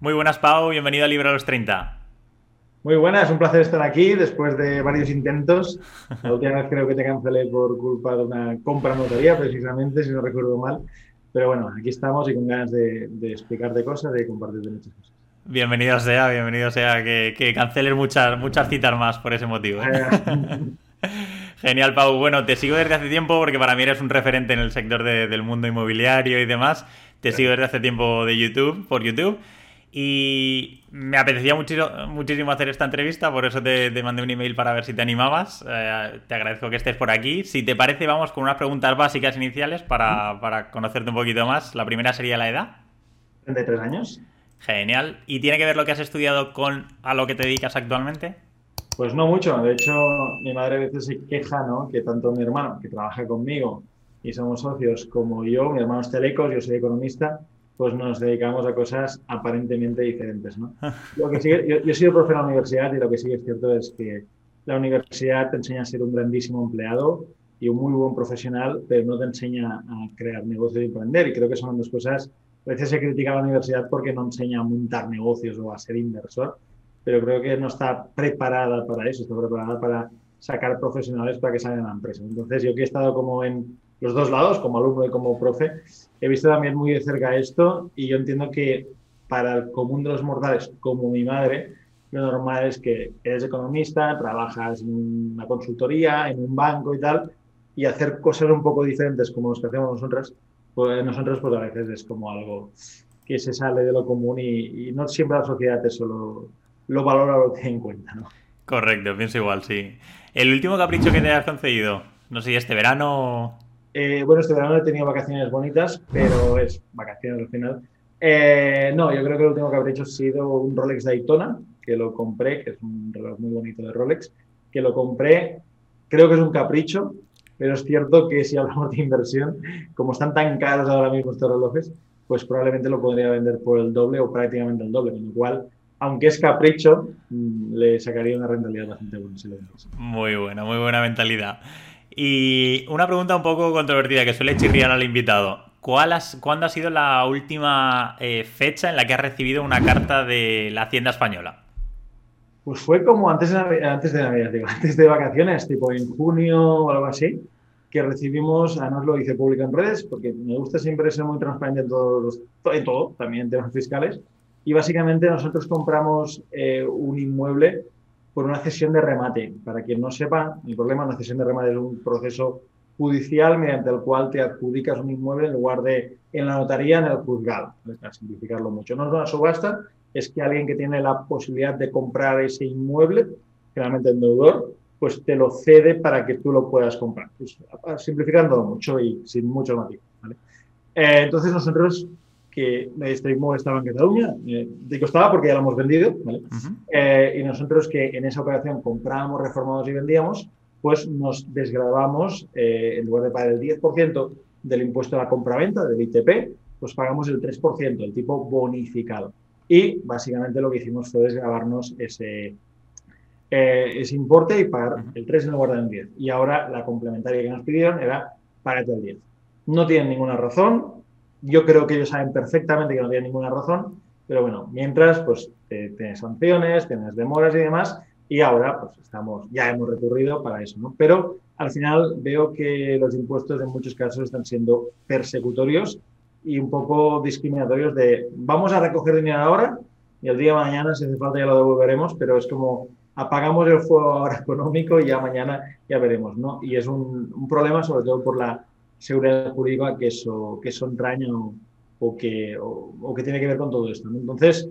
Muy buenas, Pau. Bienvenido a Libro a los 30. Muy buenas, un placer estar aquí después de varios intentos. La última vez creo que te cancelé por culpa de una compra notaría, precisamente, si no recuerdo mal. Pero bueno, aquí estamos y con ganas de, de explicarte cosas, de compartirte muchas cosas. Bienvenido sea, bienvenido sea, que, que canceles muchas, muchas citas más por ese motivo. ¿eh? Genial, Pau. Bueno, te sigo desde hace tiempo porque para mí eres un referente en el sector del mundo inmobiliario y demás. Te sigo desde hace tiempo de YouTube, por YouTube. Y me apetecía muchísimo, hacer esta entrevista, por eso te, mandé un email para ver si te animabas. Eh, te agradezco que estés por aquí. Si te parece, vamos con unas preguntas básicas iniciales para, para conocerte un poquito más. La primera sería la edad. 33 años. Genial. ¿Y tiene que ver lo que has estudiado con a lo que te dedicas actualmente? Pues no mucho. De hecho, mi madre a veces se queja, ¿no? Que tanto mi hermano, que trabaja conmigo y somos socios, como yo, mi hermano es telecos, yo soy economista, pues nos dedicamos a cosas aparentemente diferentes, ¿no? Lo que sigue, yo, yo, he sido profe en la universidad y lo que sí es cierto es que la universidad te enseña a ser un grandísimo empleado y un muy buen profesional, pero no te enseña a crear negocios y emprender. Y creo que son dos cosas a veces se critica a la universidad porque no enseña a montar negocios o a ser inversor, pero creo que no está preparada para eso, está preparada para sacar profesionales para que salgan a la empresa. Entonces, yo que he estado como en los dos lados, como alumno y como profe, he visto también muy de cerca esto y yo entiendo que para el común de los mortales, como mi madre, lo normal es que eres economista, trabajas en una consultoría, en un banco y tal, y hacer cosas un poco diferentes como los que hacemos nosotros, pues nosotros pues a veces es como algo que se sale de lo común y, no siempre la sociedad eso lo, lo valora o lo tiene en cuenta, ¿no? Correcto, pienso igual, sí. ¿El último capricho que te has concedido? No sé, este verano... Eh, bueno, este verano he tenido vacaciones bonitas, pero es vacaciones al final. Eh, no, yo creo que el último capricho ha sido un Rolex Daytona, que lo compré, que es un reloj muy bonito de Rolex, que lo compré, creo que es un capricho, pero es cierto que si hablamos de inversión, como están tan caros ahora mismo estos relojes, pues probablemente lo podría vender por el doble o prácticamente el doble, con lo cual, aunque es capricho, mm, le sacaría una rentabilidad bastante buena. muy buena, muy buena mentalidad. Y una pregunta un poco controvertida que suele chirriar al invitado. ¿Cuál ¿Cuándo ha sido la última eh, fecha en la que has recibido una carta de la Hacienda Española? Pues fue como antes de, antes de Navidad, antes de vacaciones, tipo en junio o algo así, que recibimos, además lo hice público en redes, porque me gusta siempre ser muy transparente en, todos en todo, también en temas fiscales. Y básicamente nosotros compramos eh, un inmueble por una cesión de remate. Para quien no sepa, el problema, una cesión de remate es un proceso judicial mediante el cual te adjudicas un inmueble en lugar de en la notaría, en el juzgado, para simplificarlo mucho. No es una subasta, es que alguien que tiene la posibilidad de comprar ese inmueble, generalmente el deudor, pues te lo cede para que tú lo puedas comprar. Pues, simplificando mucho y sin mucho matiz. ¿vale? Eh, entonces nosotros, que inmueble estaba en Cataluña, eh, digo estaba porque ya lo hemos vendido, ¿vale? eh, y nosotros que en esa operación comprábamos, reformábamos y vendíamos, pues nos desgrabamos, eh, en lugar de pagar el 10% del impuesto a la compraventa, del ITP, pues pagamos el 3%, el tipo bonificado. Y básicamente lo que hicimos fue desgrabarnos ese, eh, ese importe y pagar el 3 en lugar del 10. Y ahora la complementaria que nos pidieron era págate el 10. No tienen ninguna razón. Yo creo que ellos saben perfectamente que no tienen ninguna razón. Pero bueno, mientras, pues tienes sanciones, tienes demoras y demás. Y ahora, pues estamos, ya hemos recurrido para eso, ¿no? Pero al final veo que los impuestos en muchos casos están siendo persecutorios y un poco discriminatorios de vamos a recoger dinero ahora y el día de mañana, si hace falta, ya lo devolveremos, pero es como apagamos el fuego ahora económico y ya mañana ya veremos, ¿no? Y es un, un problema sobre todo por la seguridad jurídica que eso, que eso entraña o, que, o, o, que tiene que ver con todo esto. ¿no? Entonces,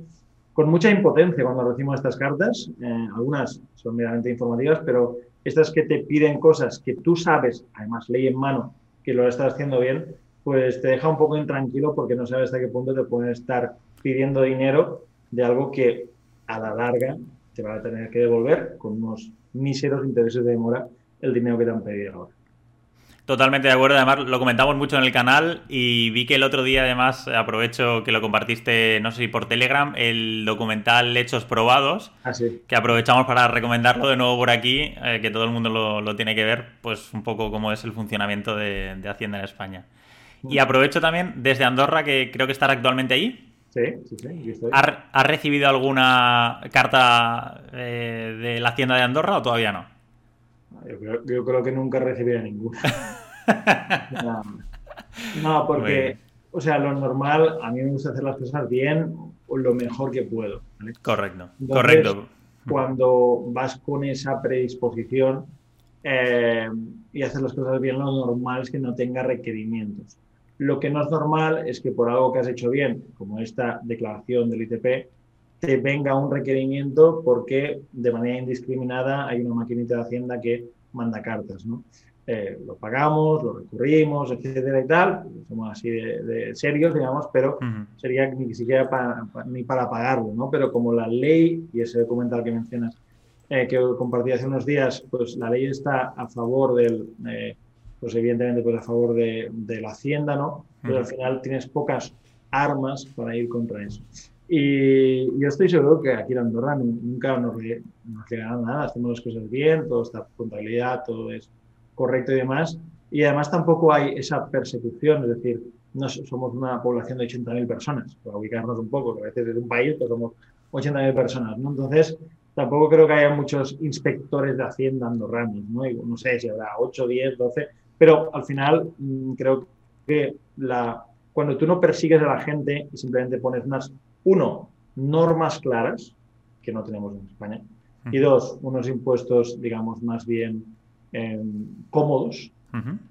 con mucha impotencia cuando recibimos estas cartas, eh, algunas son meramente informativas, pero estas que te piden cosas que tú sabes, además ley en mano, que lo estás haciendo bien, pues te deja un poco intranquilo porque no sabes hasta qué punto te pueden estar pidiendo dinero de algo que a la larga te van a tener que devolver con unos míseros intereses de demora el dinero que te han pedido ahora. Totalmente de acuerdo, además lo comentamos mucho en el canal y vi que el otro día además aprovecho que lo compartiste, no sé si por Telegram, el documental Hechos Probados, ah, sí. que aprovechamos para recomendarlo de nuevo por aquí, eh, que todo el mundo lo, lo, tiene que ver, pues un poco cómo es el funcionamiento de, de Hacienda en España. Y aprovecho también desde Andorra, que creo que estará actualmente ahí. Sí, sí, sí. ¿Has recibido alguna carta eh, de la Hacienda de Andorra o todavía no? Yo creo, que nunca he recibido ninguna. no, porque, o sea, lo normal, a mí me gusta hacer las cosas bien o lo mejor que puedo. Correcto, correcto. Cuando vas con esa predisposición eh, y haces las cosas bien, lo normal es que no tenga requerimientos. Lo que no es normal es que por algo que has hecho bien, como esta declaración del ITP, te venga un requerimiento porque de manera indiscriminada hay una maquinita de Hacienda que manda cartas, ¿no? Eh, lo pagamos, lo recurrimos, etcétera y tal, somos así de, serios, digamos, pero sería ni siquiera para, ni para pagarlo, ¿no? Pero como la ley, y ese documental que mencionas, eh, que compartí hace unos días, pues la ley está a favor del, eh, pues evidentemente pues a favor de, la hacienda, ¿no? Pero al final tienes pocas armas para ir contra eso. Y yo estoy seguro que aquí en Andorra nunca nos, nos nada, hacemos las cosas bien, todo está contabilidad, todo es correcto y demás. Y además tampoco hay esa persecución, es decir, no somos una población de 80.000 personas, para ubicarnos un poco, que a veces es un país, pero somos 80.000 personas, ¿no? Entonces, tampoco creo que haya muchos inspectores de Hacienda andorranos, ¿no? no sé si habrá 8, 10, 12, pero al final mm, creo que la, cuando tú no persigues a la gente y simplemente pones unas, uno, normas claras, que no tenemos en España, y dos, unos impuestos, digamos, más bien em, cómodos,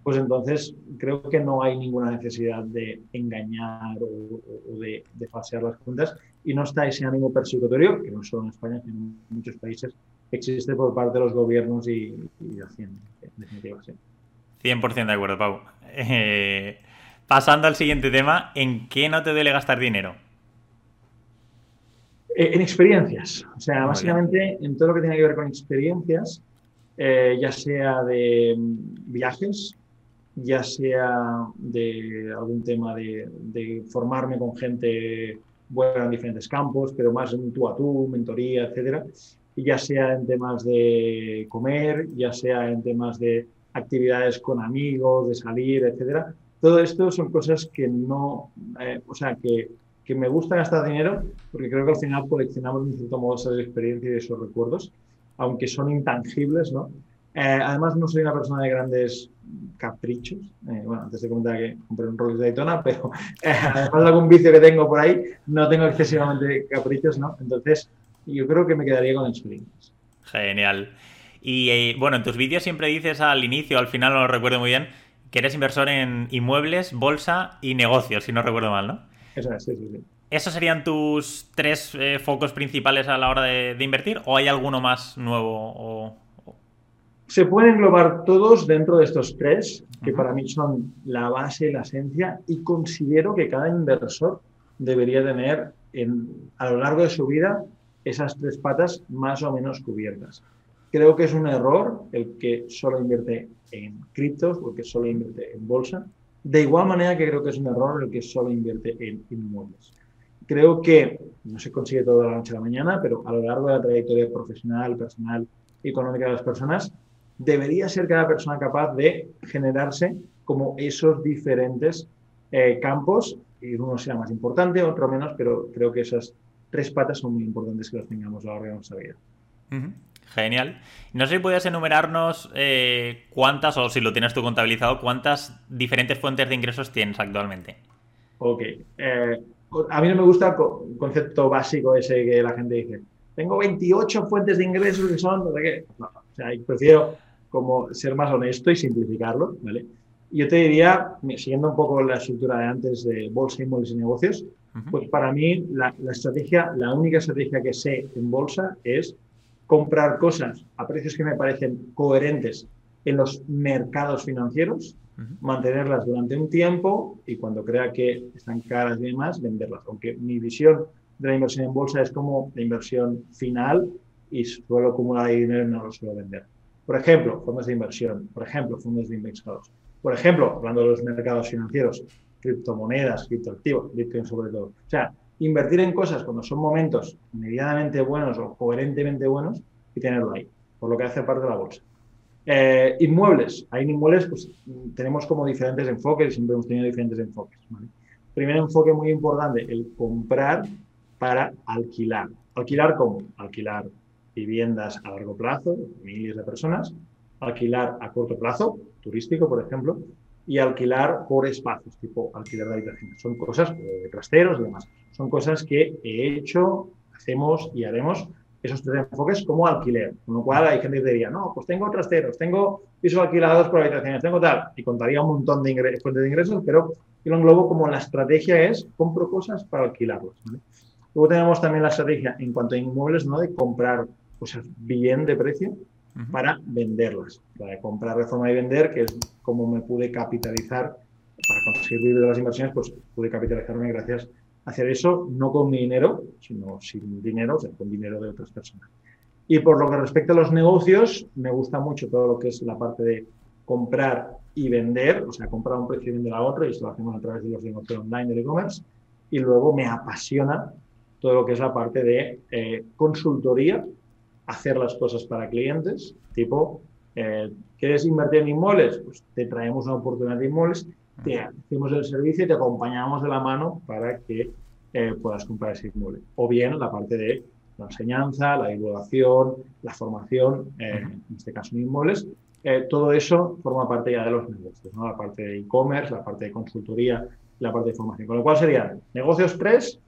pues entonces creo que no hay ninguna necesidad de engañar o, de, de, falsear las cuentas y no está ese ánimo persecutorio, que no solo en España, sino en muchos países, existe por parte de los gobiernos y, y Hacienda, en definitiva, sí. 100% de acuerdo, Pau. Eh, pasando al siguiente tema, ¿en qué no te duele gastar dinero? Eh, en experiencias. O sea, básicamente en todo lo que tiene que ver con experiencias, eh, ya sea de mm, viajes, ya sea de algún tema de, formarme con gente buena en diferentes campos, pero más en tú a tú, mentoría, etcétera, ya sea en temas de comer, ya sea en temas de actividades con amigos, de salir, etcétera. Todo esto son cosas que no, eh, o sea, que, que, me gusta gastar dinero porque creo que al final coleccionamos en cierto modo esa experiencia y esos recuerdos, aunque son intangibles, ¿no? Eh, además, no soy una persona de grandes caprichos. Eh, bueno, antes de comentar que compré un Rolex de Daytona, pero además de algún vicio que tengo por ahí, no tengo excesivamente caprichos, ¿no? Entonces, yo creo que me quedaría con experiencias. Genial. Y eh, bueno, en tus vídeos siempre dices al inicio, al final no lo recuerdo muy bien, que eres inversor en inmuebles, bolsa y negocios, si no recuerdo mal, ¿no? Eso es, sí, sí, sí. ¿Esos serían tus tres eh, focos principales a la hora de, invertir? ¿O hay alguno más nuevo? Se pueden englobar todos dentro de estos tres, que para mí son la base la esencia, y considero que cada inversor debería tener en, a lo largo de su vida esas tres patas más o menos cubiertas. Creo que es un error el que solo invierte en criptos o el que solo invierte en bolsa. De igual manera que creo que es un error el que solo invierte en inmuebles. Creo que no se consigue todo de la noche a la mañana, pero a lo largo de la trayectoria profesional, personal, económica de las personas, debería ser cada persona capaz de generarse como esos diferentes eh, campos, y uno sea más importante, otro menos, pero creo que esas tres patas son muy importantes que las tengamos a lo largo de nuestra vida. Genial. No sé si puedes enumerarnos eh, cuántas, o si lo tienes tú contabilizado, cuántas diferentes fuentes de ingresos tienes actualmente. Ok. Eh, a mí no me gusta el concepto básico ese que la gente dice. Tengo 28 fuentes de ingresos que son, no qué. o sea, prefiero como ser más honesto y simplificarlo, ¿vale? Yo te diría, siguiendo un poco la estructura de antes de bolsa, inmuebles y negocios, pues para mí la, la estrategia, la única estrategia que sé en bolsa es comprar cosas a precios que me parecen coherentes en los mercados financieros, mantenerlas durante un tiempo y cuando crea que están caras y demás, venderlas. Aunque mi visión de la inversión en bolsa es como la inversión final y suelo acumular dinero y no lo suelo vender. Por ejemplo, fondos de inversión, por ejemplo, fondos de indexados. Por ejemplo, hablando de los mercados financieros, criptomonedas, criptoactivos, Bitcoin sobre todo. O sea, invertir en cosas cuando son momentos medianamente buenos o coherentemente buenos y tenerlo ahí, por lo que hace parte de la bolsa. Eh, inmuebles. Hay inmuebles, pues tenemos como diferentes enfoques, siempre hemos tenido diferentes enfoques. primer enfoque muy importante, el comprar para alquilar. ¿Alquilar cómo? Alquilar viviendas a largo plazo, miles de personas, alquilar a corto plazo, turístico, por ejemplo, y alquilar por espacios, tipo alquiler de habitaciones. Son cosas eh, de trasteros y demás. Son cosas que he hecho, hacemos y haremos esos tres enfoques como alquiler. Con lo cual hay gente que diría, no, pues tengo trasteros, tengo pisos alquilados por habitaciones, tengo tal, y contaría un montón de fuentes de ingresos, pero yo lo englobo como la estrategia es compro cosas para alquilarlas. Luego tenemos también la estrategia en cuanto a inmuebles, ¿no? De comprar cosas bien de precio para venderlas. La de comprar, reforma y vender, que es como me pude capitalizar para conseguir vivir de las inversiones, pues pude capitalizarme gracias a hacer eso, no con mi dinero, sino sin dinero, o sea, con dinero de otras personas. Y por lo que respecta a los negocios, me gusta mucho todo lo que es la parte de comprar y vender, o sea, comprar a un precio y vender a otro, y esto lo hacemos a través de los negocios online del e-commerce. Y luego me apasiona todo lo que es la parte de eh, consultoría hacer las cosas para clientes, tipo, eh, ¿quieres invertir en inmuebles? Pues te traemos una oportunidad de inmuebles, te hacemos el servicio y te acompañamos de la mano para que eh, puedas comprar ese inmueble. O bien la parte de la enseñanza, la divulgación, la formación, eh, en este caso en inmuebles, todo eso forma parte ya de los negocios, ¿no? la parte de e-commerce, la parte de consultoría, la parte de formación. Con lo cual serían negocios tres,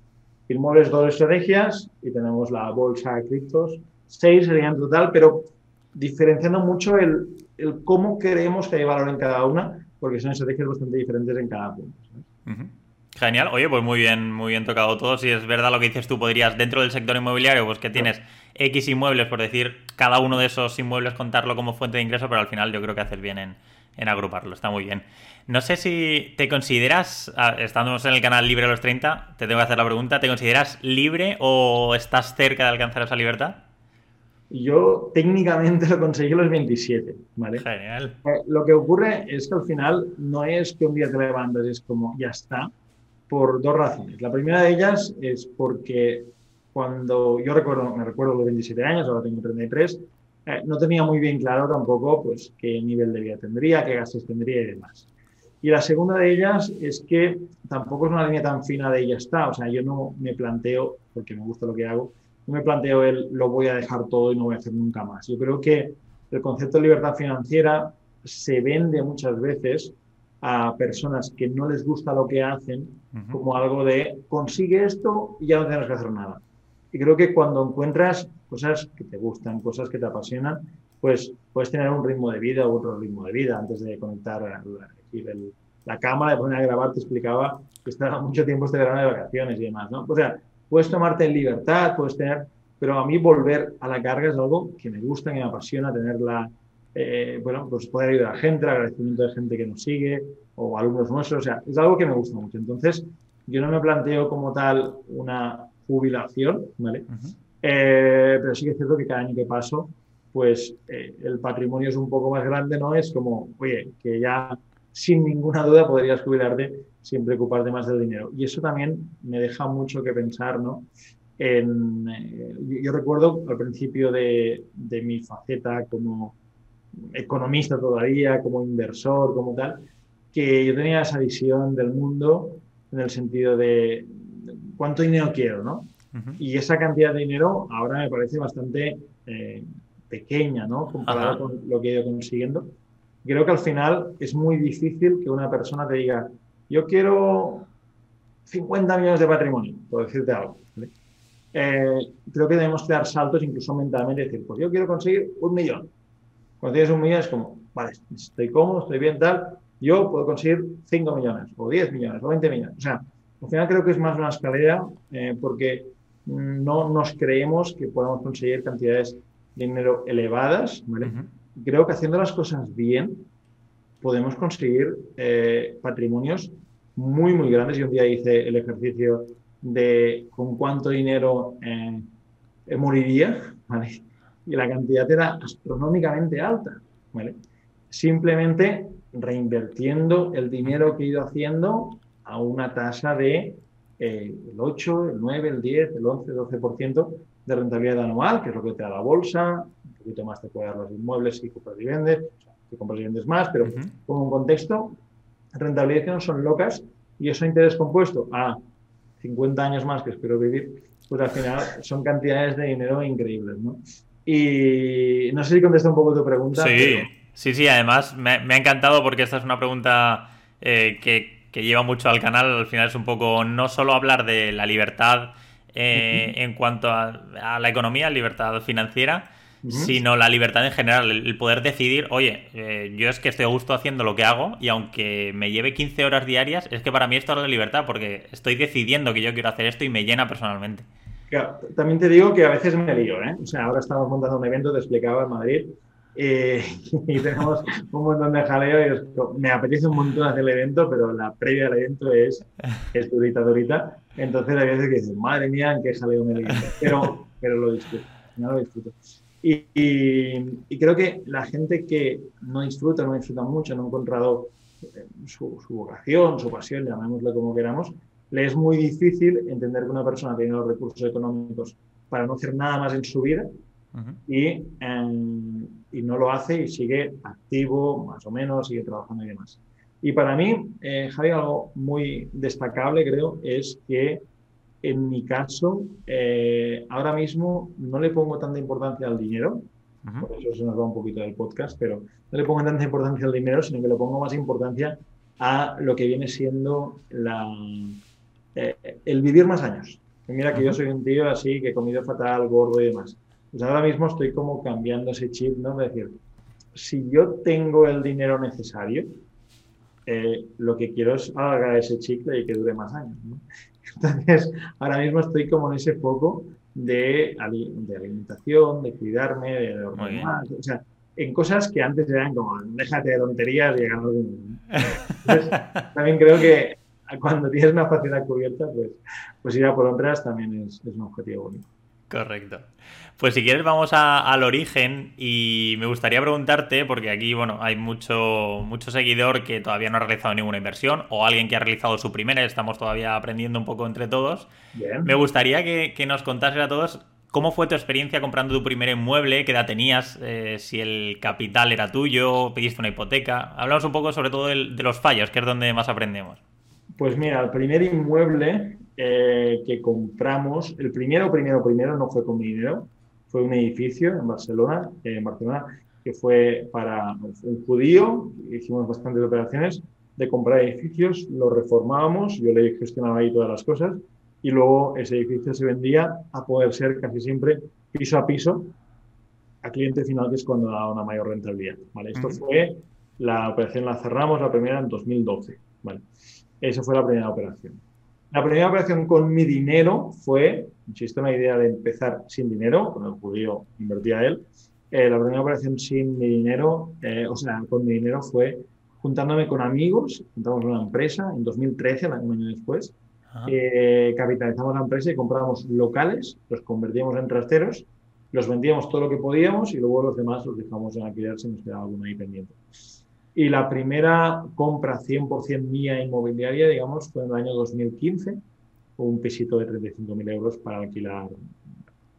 inmuebles dos estrategias y tenemos la bolsa de criptos seis serían total, pero diferenciando mucho el, el, cómo creemos que hay valor en cada una, porque son estrategias bastante diferentes en cada punto. Genial, oye, pues muy bien, muy bien tocado todo. Si es verdad lo que dices tú, podrías, dentro del sector inmobiliario, pues que tienes X inmuebles, por decir, cada uno de esos inmuebles contarlo como fuente de ingreso, pero al final yo creo que haces bien en, en agruparlo, está muy bien. No sé si te consideras, ah, estamos en el canal Libre a los 30, te tengo que hacer la pregunta, ¿te consideras libre o estás cerca de alcanzar esa libertad? Yo técnicamente lo conseguí los 27, ¿vale? Genial. Eh, lo que ocurre es que al final no es que un día te levantes es como, ya está, por dos razones. La primera de ellas es porque cuando yo recuerdo, me recuerdo los 27 años, ahora tengo 33, eh, no tenía muy bien claro tampoco pues qué nivel de vida tendría, qué gastos tendría y demás. Y la segunda de ellas es que tampoco es una línea tan fina de ya está, o sea, yo no me planteo, porque me gusta lo que hago, no me planteo el lo voy a dejar todo y no voy a hacer nunca más. Yo creo que el concepto de libertad financiera se vende muchas veces a personas que no les gusta lo que hacen como algo de consigue esto y ya no tienes que hacer nada. Y creo que cuando encuentras cosas que te gustan, cosas que te apasionan, pues puedes tener un ritmo de vida u otro ritmo de vida. Antes de conectar aquí la cámara, de poner a grabar, te explicaba que estaba mucho tiempo este verano de vacaciones y demás, ¿no? O sea, puedes tomarte en libertad, puedes tener, pero a mí volver a la carga es algo que me gusta, que me apasiona, tenerla, eh, bueno, pues poder ayudar a la gente, el agradecimiento de gente que nos sigue o alumnos nuestros, o sea, es algo que me gusta mucho. Entonces, yo no me planteo como tal una jubilación, ¿vale? Eh, pero sí que es cierto que cada año que paso, pues eh, el patrimonio es un poco más grande, ¿no? Es como, oye, que ya sin ninguna duda podrías jubilarte sin preocuparte más del dinero. Y eso también me deja mucho que pensar, ¿no? En, eh, yo recuerdo al principio de, de, mi faceta como economista todavía, como inversor, como tal, que yo tenía esa visión del mundo en el sentido de cuánto dinero quiero, ¿no? Y esa cantidad de dinero ahora me parece bastante eh, pequeña, ¿no? Comparado con lo que he ido consiguiendo. Creo que al final es muy difícil que una persona te diga, yo quiero 50 millones de patrimonio, por decirte algo. Eh, creo que debemos dar saltos incluso mentalmente decir, pues yo quiero conseguir un millón. Cuando tienes un millón es como, vale, estoy cómodo, estoy bien, tal, yo puedo conseguir 5 millones, o 10 millones, o 20 millones. O sea, al final creo que es más una escalera eh, porque no nos creemos que podamos conseguir cantidades de dinero elevadas. ¿vale? Creo que haciendo las cosas bien, podemos conseguir eh, patrimonios muy, muy grandes. Yo un día hice el ejercicio de con cuánto dinero eh, moriría, ¿vale? Y la cantidad era astronómicamente alta, ¿vale? Simplemente reinvirtiendo el dinero que he ido haciendo a una tasa de eh, el 8, el 9, el 10, el 11, el 12% de rentabilidad anual, que es lo que te da la bolsa, un poquito más te puede dar los inmuebles y compras y vendes, que compras y vendes más, pero con un contexto, rentabilidades que no son locas y eso interés compuesto a 50 años más que espero vivir, pues al final son cantidades de dinero increíbles, ¿no? Y no sé si contesta un poco tu pregunta. Sí, sí, sí, además me, ha encantado porque esta es una pregunta eh, que, lleva mucho al canal. Al final es un poco no solo hablar de la libertad eh, en cuanto a, la economía, libertad financiera, sino la libertad en general, el, poder decidir, oye, eh, yo es que estoy a gusto haciendo lo que hago y aunque me lleve 15 horas diarias, es que para mí esto es la libertad porque estoy decidiendo que yo quiero hacer esto y me llena personalmente. Claro, también te digo que a veces me lío, ¿eh? O sea, ahora estamos montando un evento, te explicaba en Madrid, eh, y tenemos un montón de jaleo y me apetece un montón hacer el evento, pero la previa al evento es, es durita, durita. Entonces hay veces que dices, madre mía, en qué jaleo me lío. Pero, pero lo disfruto, no lo disfruto. Y, y, creo que la gente que no disfruta, no disfruta mucho, no ha encontrado eh, su, su vocación, su pasión, llamémoslo como queramos, le es muy difícil entender que una persona tiene los recursos económicos para no hacer nada más en su vida y, em, y, no lo hace y sigue activo, más o menos, sigue trabajando y demás. Y para mí, eh, Javi, algo muy destacable, creo, es que en mi caso, eh, ahora mismo no le pongo tanta importancia al dinero, por eso se nos va un poquito del podcast, pero no le pongo tanta importancia al dinero, sino que le pongo más importancia a lo que viene siendo la, eh, el vivir más años. mira que yo soy un tío así que he comido fatal, gordo y demás. Pues ahora mismo estoy como cambiando ese chip, ¿no? De decir, si yo tengo el dinero necesario, eh, lo que quiero es alargar ese chicle y que dure más años. ¿no? Entonces, ahora mismo estoy como en ese foco de, de alimentación, de cuidarme, de dormir más. O sea, en cosas que antes eran como, déjate de tonterías y ganar Entonces, también creo que cuando tienes una facilidad cubierta, pues, pues ir a por otras también es, un objetivo bonito. Correcto. Pues si quieres vamos al origen y me gustaría preguntarte, porque aquí, bueno, hay mucho, mucho seguidor que todavía no ha realizado ninguna inversión o alguien que ha realizado su primera, estamos todavía aprendiendo un poco entre todos. Me gustaría que, nos contases a todos cómo fue tu experiencia comprando tu primer inmueble, qué edad tenías, eh, si el capital era tuyo, pediste una hipoteca. Hablamos un poco sobre todo de los fallos, que es donde más aprendemos. Pues mira, el primer inmueble eh, que compramos, el primero, primero, primero no fue con mi dinero, fue un edificio en Barcelona, en Barcelona, que fue para un judío, hicimos bastantes operaciones de comprar edificios, lo reformábamos, yo le gestionaba ahí todas las cosas, y luego ese edificio se vendía a poder ser casi siempre piso a piso a cliente final, que es cuando da una mayor rentabilidad. ¿vale? Esto fue, la operación la cerramos, la primera en 2012. ¿vale? Esa fue la primera operación. La primera operación con mi dinero fue, insisto, una idea de empezar sin dinero, con el judío invertía él. Eh, la primera operación sin mi dinero, eh, o sea, con mi dinero fue juntándome con amigos, juntamos una empresa en 2013, un año después, eh, capitalizamos la empresa y comprábamos locales, los convertíamos en trasteros, los vendíamos todo lo que podíamos y luego los demás los dejamos en alquiler si nos quedaba alguno ahí pendiente. Y la primera compra 100% mía inmobiliaria, digamos, fue en el año 2015, un pisito de 35.000 euros para alquilar,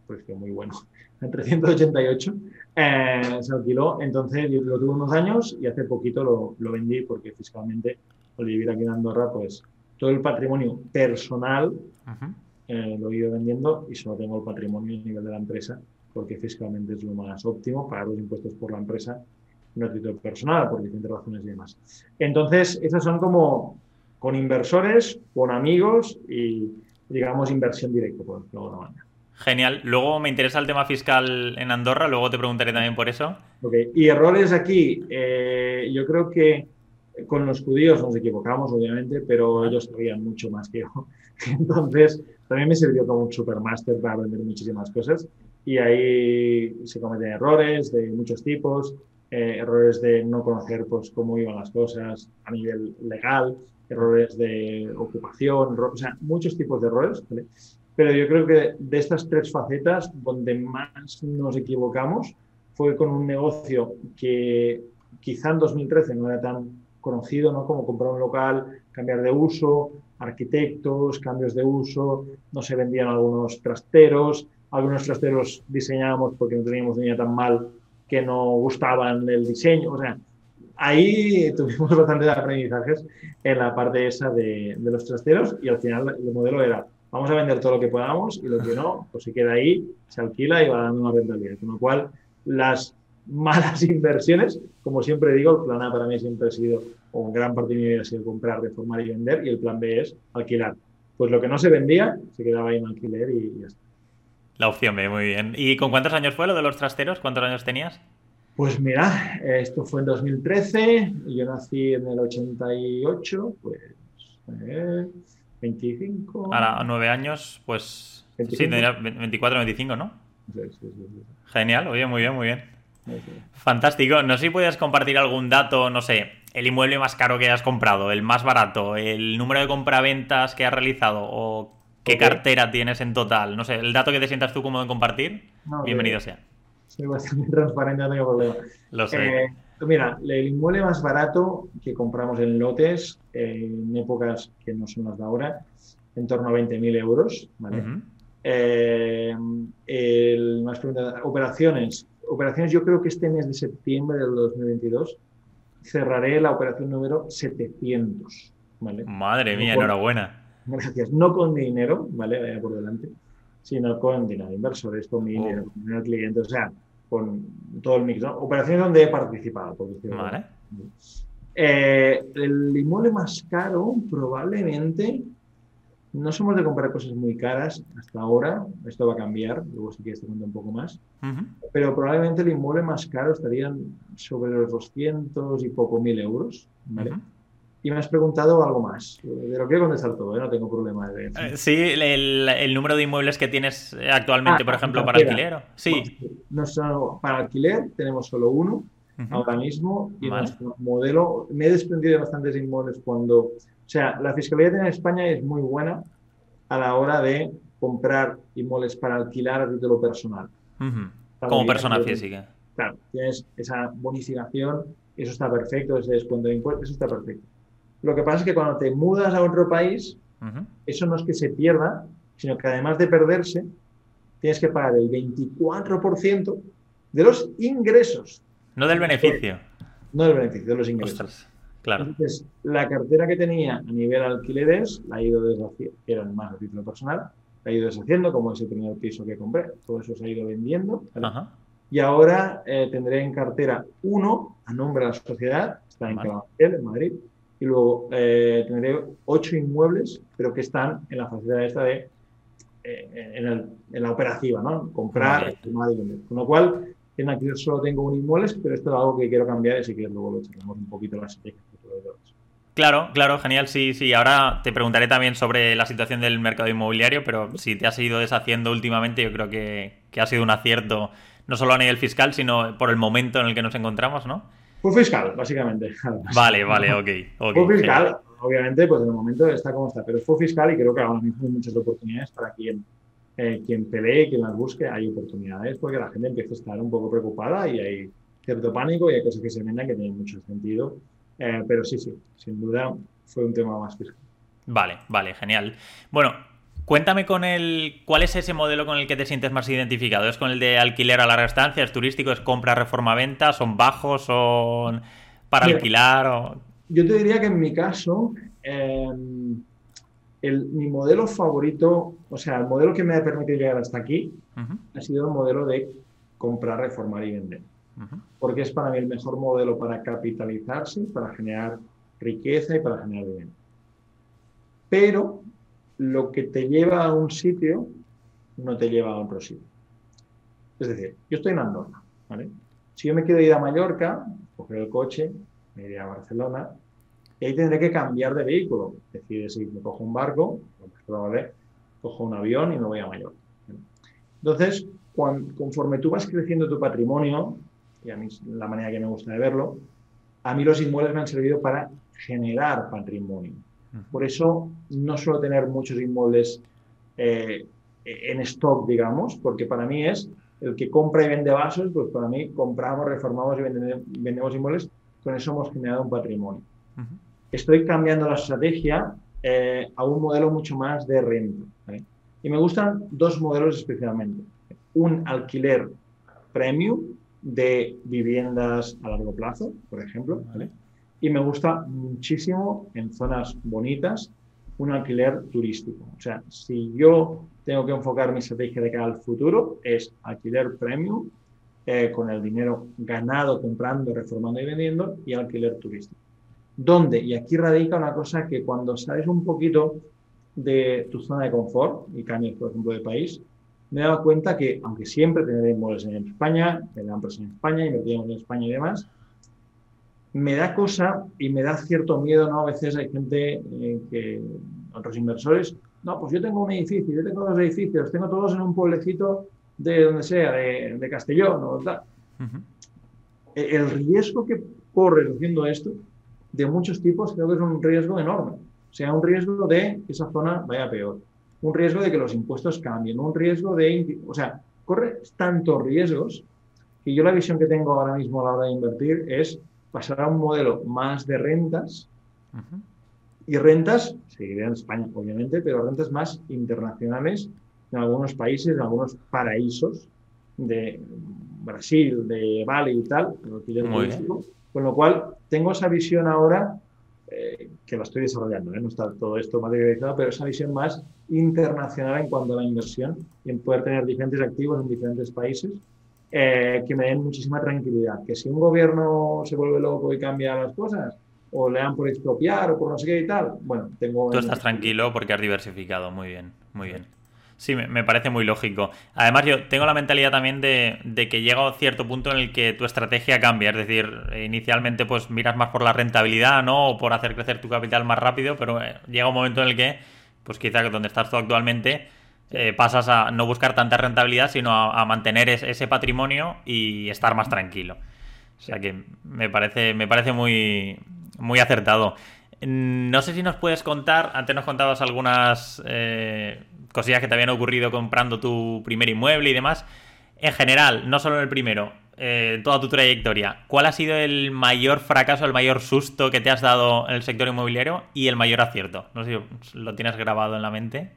precio muy bueno, en 388. Eh, se alquiló, entonces yo lo tuve unos años y hace poquito lo, lo vendí porque fiscalmente, al vivir aquí en Andorra, pues todo el patrimonio personal eh, lo he ido vendiendo y solo tengo el patrimonio a nivel de la empresa porque fiscalmente es lo más óptimo, pagar los impuestos por la empresa no título personal, por diferentes razones y demás. Entonces, esas son como con inversores, con amigos y, digamos, inversión directa, por decirlo de alguna manera. Genial. Luego me interesa el tema fiscal en Andorra, luego te preguntaré también por eso. Ok. Y errores aquí, eh, yo creo que con los judíos nos equivocamos, obviamente, pero ellos sabían mucho más que yo. Entonces, también me sirvió como un supermáster para aprender muchísimas cosas. Y ahí se cometen errores de muchos tipos. Eh, errores de no conocer pues, cómo iban las cosas a nivel legal, errores de ocupación, o sea, muchos tipos de errores. Pero yo creo que de estas tres facetas, donde más nos equivocamos fue con un negocio que quizá en 2013 no era tan conocido ¿no? como comprar un local, cambiar de uso, arquitectos, cambios de uso, no se vendían algunos trasteros, algunos trasteros diseñábamos porque no teníamos niña tan mal que no gustaban el diseño. O sea, ahí tuvimos bastantes aprendizajes en la parte esa de, de, los trasteros y al final el modelo era, vamos a vender todo lo que podamos y lo que no, pues se queda ahí, se alquila y va dando una rentabilidad. Con lo cual, las malas inversiones, como siempre digo, el plan A para mí siempre ha sido, o gran parte de mi vida ha sido comprar, reformar y vender, y el plan B es alquilar. Pues lo que no se vendía, se quedaba ahí en alquiler y ya está. La opción B, muy bien. ¿Y con cuántos años fue lo de los trasteros? ¿Cuántos años tenías? Pues mira, esto fue en 2013, y yo nací en el 88, pues eh, 25. Ahora, nueve años, pues 25. sí, 24, 25, ¿no? Sí, sí, sí, Genial, oye, muy bien, muy bien. Fantástico. No sé si puedes compartir algún dato, no sé, el inmueble más caro que hayas comprado, el más barato, el número de compraventas que has realizado o qué cartera tienes en total. No sé, el dato que te sientas tú cómodo en compartir, bienvenido sea. Soy bastante transparente, no tengo problema. Lo sé. Eh, mira, el inmueble más barato que compramos en lotes, en épocas que no son las de ahora, en torno a 20.000 euros, ¿vale? eh, el, más operaciones. Operaciones, yo creo que este mes de septiembre del 2022 cerraré la operación número 700. ¿vale? Madre mía, enhorabuena. Gracias. No con dinero, ¿vale? Vaya por delante, sino con dinero de inversores, con mi dinero, con dinero de clientes, o sea, con todo el mix. Operaciones donde he participado, por Vale. Eh, el inmueble más caro, probablemente, no somos de comprar cosas muy caras hasta ahora, esto va a cambiar, luego si quieres te cuento un poco más, pero probablemente el inmueble más caro estaría sobre los 200 y poco mil euros, ¿vale? Y me has preguntado algo más. Pero quiero contestar todo, ¿eh? no tengo problema. De... Eh, sí, el, el, número de inmuebles que tienes actualmente, ah, por ejemplo, para alquiler. Sí. no solo para alquiler tenemos solo uno ahora mismo y nuestro modelo, me he desprendido de bastantes inmuebles cuando, o sea, la fiscalidad en España es muy buena a la hora de comprar inmuebles para alquilar a título personal. Como persona física. Claro, tienes esa bonificación, eso está perfecto, ese descuento de impuestos, eso está perfecto. Lo que pasa es que cuando te mudas a otro país, eso no es que se pierda, sino que además de perderse, tienes que pagar el 24% de los ingresos no del beneficio. No del beneficio, de los ingresos. claro. Entonces, la cartera que tenía a nivel alquileres la he ido deshaciendo, que era más a título personal, la he ido deshaciendo, como ese primer piso que compré. Todo eso se ha ido vendiendo. Y ahora eh, tendré en cartera uno a nombre de la sociedad, está en vale. en Madrid, y luego eh, tendré ocho inmuebles, pero que están en la facilidad esta de eh, en, el, en, la operativa, ¿no? Comprar, vale. y vender. Con lo cual, en alquiler solo tengo un inmueble, pero esto es algo que quiero cambiar y si quieres luego lo echaremos un poquito la Claro, claro, genial, sí, sí. Ahora te preguntaré también sobre la situación del mercado inmobiliario, pero si te has ido deshaciendo últimamente, yo creo que, ha sido un acierto, no solo a nivel fiscal, sino por el momento en el que nos encontramos, ¿no? Fue fiscal, básicamente. Vale, vale, ok. okay fue fiscal, obviamente, pues en el momento está como está, pero fue fiscal y creo que ahora mismo hay muchas oportunidades para quien eh, quien pelee, quien las busque, hay oportunidades porque la gente empieza a estar un poco preocupada y hay cierto pánico y hay cosas que se vendan que tienen mucho sentido. Eh, pero sí, sí, sin duda fue un tema más fiscal. Vale, vale, genial. Bueno, Cuéntame con el. ¿Cuál es ese modelo con el que te sientes más identificado? ¿Es con el de alquiler a larga estancia? ¿Es turístico? ¿Es compra, reforma, venta? ¿Son bajos? ¿Son para alquilar? O... Yo te diría que en mi caso, em, mi modelo favorito, o sea, el modelo que me ha permitido llegar hasta aquí, ha sido el modelo de comprar, reformar y vender. Porque es para mí el mejor modelo para capitalizarse, para generar riqueza y para generar dinero. Pero lo que te lleva a un sitio no te lleva a otro sitio. Es decir, yo estoy en Andorra. Si yo me quiero ir a Mallorca, coger el coche, me iré a Barcelona, y ahí tendré que cambiar de vehículo. Decide si me cojo un barco, cojo un avión y me voy a Mallorca. Entonces, conforme tú vas creciendo tu patrimonio, y a mí es la manera que me gusta de verlo, a mí los inmuebles me han servido para generar patrimonio. Por eso no suelo tener muchos inmuebles eh, en stock, digamos, porque para mí es el que compra y vende vasos, pues para mí compramos, reformamos y vendemos, inmuebles, con eso hemos generado un patrimonio estoy cambiando la estrategia eh, a un modelo mucho más de renta. Y me gustan dos modelos especialmente. Un alquiler premium, de viviendas a largo plazo, por ejemplo. Y me gusta muchísimo en zonas bonitas un alquiler turístico. O sea, si yo tengo que enfocar mi estrategia de cara al futuro, es alquiler premium, eh, con el dinero ganado comprando, reformando y vendiendo, y alquiler turístico. ¿Dónde? Y aquí radica una cosa que cuando sales un poquito de tu zona de confort y cambias, por ejemplo, de país, me he dado cuenta que, aunque siempre tendré inmuebles en España, tendré empresas en España, invertimos en España y demás, me da cosa y me da cierto miedo, ¿no? A veces hay gente eh, que, otros inversores, no, pues yo tengo un edificio, yo tengo dos edificios, tengo todos en un pueblecito de donde sea, de, Castellón o tal. E, el riesgo que corre haciendo esto, de muchos tipos, creo que es un riesgo enorme. O sea, un riesgo de que esa zona vaya peor, un riesgo de que los impuestos cambien, un riesgo de... O sea, corre tantos riesgos que yo la visión que tengo ahora mismo a la hora de invertir es pasar a un modelo más de rentas y rentas, seguiré en España obviamente, pero rentas más internacionales en algunos países, en algunos paraísos de Brasil, de Bali y tal, con lo cual tengo esa visión ahora eh, que la estoy desarrollando, ¿eh? no está todo esto materializado, pero esa visión más internacional en cuanto a la inversión y en poder tener diferentes activos en diferentes países eh, que me den muchísima tranquilidad. Que si un gobierno se vuelve loco y cambia las cosas, o le dan por expropiar o por no sé qué y tal, bueno, tengo... Tú estás tranquilo porque has diversificado, muy bien, muy bien. Sí, me, parece muy lógico. Además, yo tengo la mentalidad también de, de, que llega a cierto punto en el que tu estrategia cambia. Es decir, inicialmente pues miras más por la rentabilidad, ¿no? O por hacer crecer tu capital más rápido, pero eh, llega un momento en el que, pues quizá donde estás tú actualmente, eh, pasas a no buscar tanta rentabilidad, sino a, mantener ese patrimonio y estar más tranquilo. O sea que me parece, me parece muy, muy acertado. No sé si nos puedes contar, antes nos contabas algunas eh, cosillas que te habían ocurrido comprando tu primer inmueble y demás. En general, no solo en el primero, eh, toda tu trayectoria, ¿cuál ha sido el mayor fracaso, el mayor susto que te has dado en el sector inmobiliario y el mayor acierto? No sé si lo tienes grabado en la mente.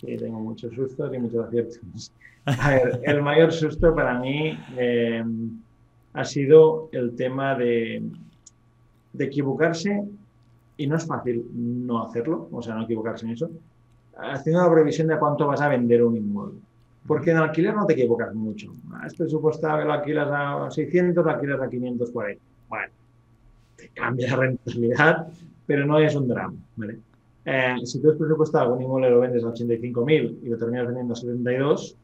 Sí, tengo muchos sustos y muchos aciertos. A ver, el mayor susto para mí eh, ha sido el tema de, de equivocarse, y no es fácil no hacerlo, o sea, no equivocarse en eso, haciendo la previsión de cuánto vas a vender un inmueble. Porque en alquiler no te equivocas mucho. Es presupuestado que lo alquilas a 600, lo alquilas a 540. Bueno, te cambia la rentabilidad, pero no es un drama. ¿vale? Eh, si tú has presupuestado un inmueble lo vendes a 85.000 y lo terminas vendiendo a 72,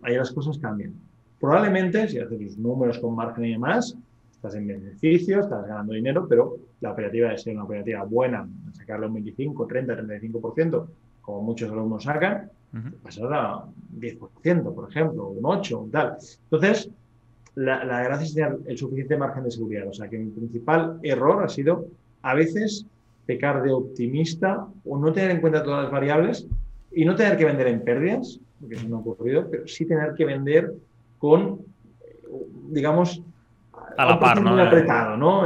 ahí las cosas cambian. Probablemente, si haces los números con margen y demás, estás en beneficio, estás ganando dinero, pero la operativa debe ser una operativa buena, sacarle un 25, 30, 35%, como muchos alumnos sacan, pasar a 10%, por ejemplo, un 8, un tal. Entonces, la, la gracia es tener el suficiente margen de seguridad. O sea, que mi principal error ha sido a veces pecar de optimista o no tener en cuenta todas las variables y no tener que vender en pérdidas, porque eso no ha ocurrido, pero sí tener que vender con, digamos, a la par, ¿no? Apretado, ¿no?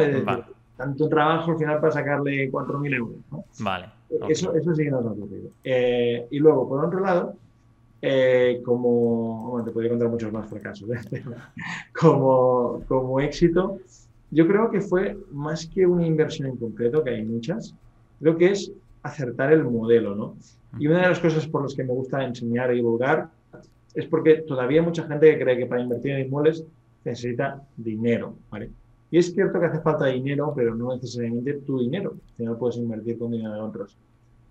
tanto trabajo al final para sacarle 4.000 euros, ¿no? Vale. Eso, eso sí que nos ha ocurrido. Eh, y luego, por otro lado, eh, como, bueno, te podría contar muchos más fracasos, ¿eh? como, como éxito, yo creo que fue más que una inversión en concreto, que hay muchas, creo que es acertar el modelo, ¿no? Y una de las cosas por las que me gusta enseñar y divulgar es porque todavía hay mucha gente que cree que para invertir en inmuebles necesita dinero, ¿vale? Y es cierto que hace falta dinero, pero no necesariamente tu dinero. no puedes invertir con dinero de otros.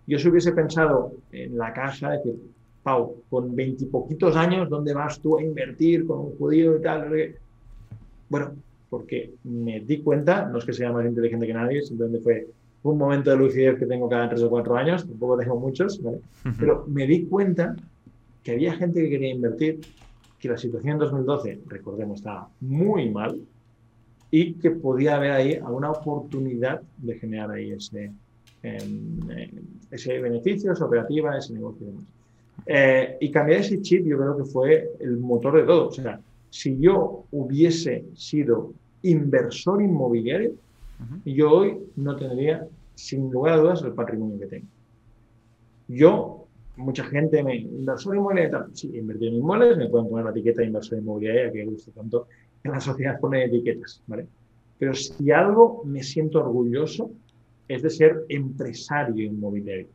Yo si hubiese pensado en la casa, de que, Pau, con veintipoquitos años, ¿dónde vas tú a invertir con un judío y tal? Bueno, porque me di cuenta, no es que sea más inteligente que nadie, simplemente fue un momento de lucidez que tengo cada tres o cuatro años, tampoco tengo muchos, ¿vale? Pero me di cuenta que había gente que quería invertir, que la situación en 2012, recordemos, estaba muy mal y que podía haber ahí alguna oportunidad de generar ahí ese, em, eh, ese beneficio, esa operativa, ese negocio y demás. Eh, y cambiar ese chip yo creo que fue el motor de todo. O sea, si yo hubiese sido inversor inmobiliario, yo hoy no tendría, sin lugar a dudas, el patrimonio que tengo. Yo mucha gente me, inversor inmobiliario, tal. sí, invertir en inmuebles, me pueden poner la etiqueta de inversor inmobiliario, que gusta tanto en la sociedad poner etiquetas, ¿vale? Pero si algo me siento orgulloso es de ser empresario inmobiliario.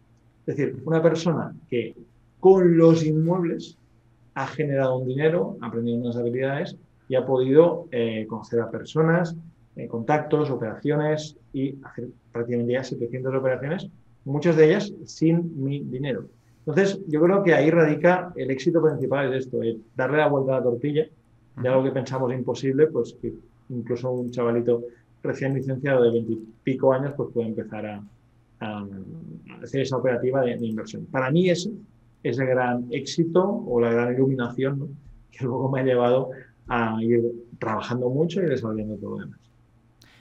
Es decir, una persona que con los inmuebles ha generado un dinero, ha aprendido unas habilidades y ha podido eh, conocer a personas, eh, contactos, operaciones y hacer prácticamente ya 700 operaciones, muchas de ellas sin mi dinero. Entonces, yo creo que ahí radica el éxito principal de esto, darle la vuelta a la tortilla de algo que pensamos imposible, pues que incluso un chavalito recién licenciado de 20 pico años pues puede empezar a, hacer esa operativa de, inversión. Para mí eso es el gran éxito o la gran iluminación que luego me ha llevado a ir trabajando mucho y lo demás.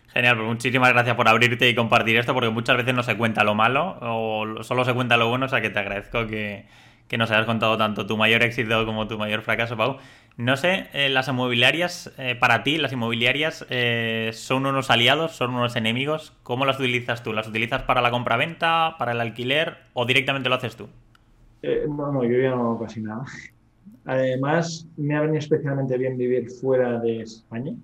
Genial, pues muchísimas gracias por abrirte y compartir esto, porque muchas veces no se cuenta lo malo o solo se cuenta lo bueno, o sea que te agradezco que, que nos hayas contado tanto tu mayor éxito como tu mayor fracaso, Pau. No sé, eh, las inmobiliarias, eh, para ti, las inmobiliarias eh, son unos aliados, son unos enemigos. ¿Cómo las utilizas tú? ¿Las utilizas para la compra-venta, para el alquiler o directamente lo haces tú? no, no, yo ya no hago casi nada. Además, me ha venido especialmente bien vivir fuera de España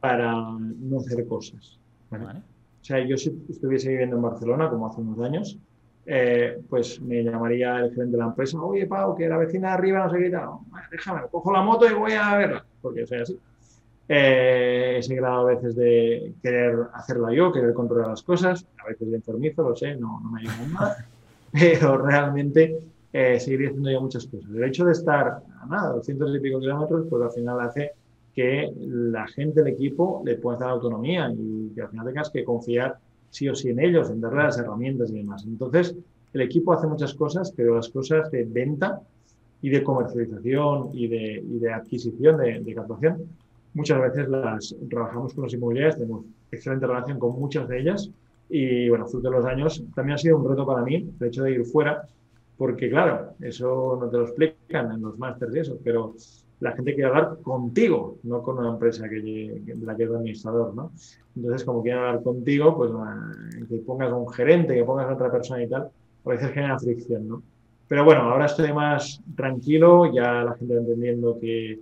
para no hacer cosas. O sea, yo si estuviese viviendo en Barcelona, como hace unos años, eh, pues me llamaría el gerente de la empresa, oye Pau, que la vecina de arriba no se quita, no, déjame, cojo la moto y voy a verla, porque soy así. Eh, ese grado a veces de querer hacerla yo, querer controlar las cosas, a veces de enfermizo, lo sé, no, no me ayuda nada, pero realmente eh, haciendo ya muchas cosas. El hecho de estar a nada, 200 y pico kilómetros, pues al final hace que la gente del equipo le pueda dar autonomía y que al final tengas que confiar sí o sí en ellos, en darle las herramientas y demás. Entonces, el equipo hace muchas cosas, pero las cosas de venta y de comercialización y de, y de adquisición de, de, captación, muchas veces las trabajamos con las inmobiliarias, tenemos excelente relación con muchas de ellas y bueno, fruto de los años también ha sido un reto para mí el hecho de ir fuera, porque claro, eso no te lo explican en los másters y eso, pero la gente quiere hablar contigo, no con una empresa que, que la que es administrador, ¿no? Entonces, como quieren hablar contigo, pues que pongas un gerente, que pongas a otra persona y tal, a veces genera fricción, ¿no? Pero bueno, ahora estoy más tranquilo, ya la gente va entendiendo que,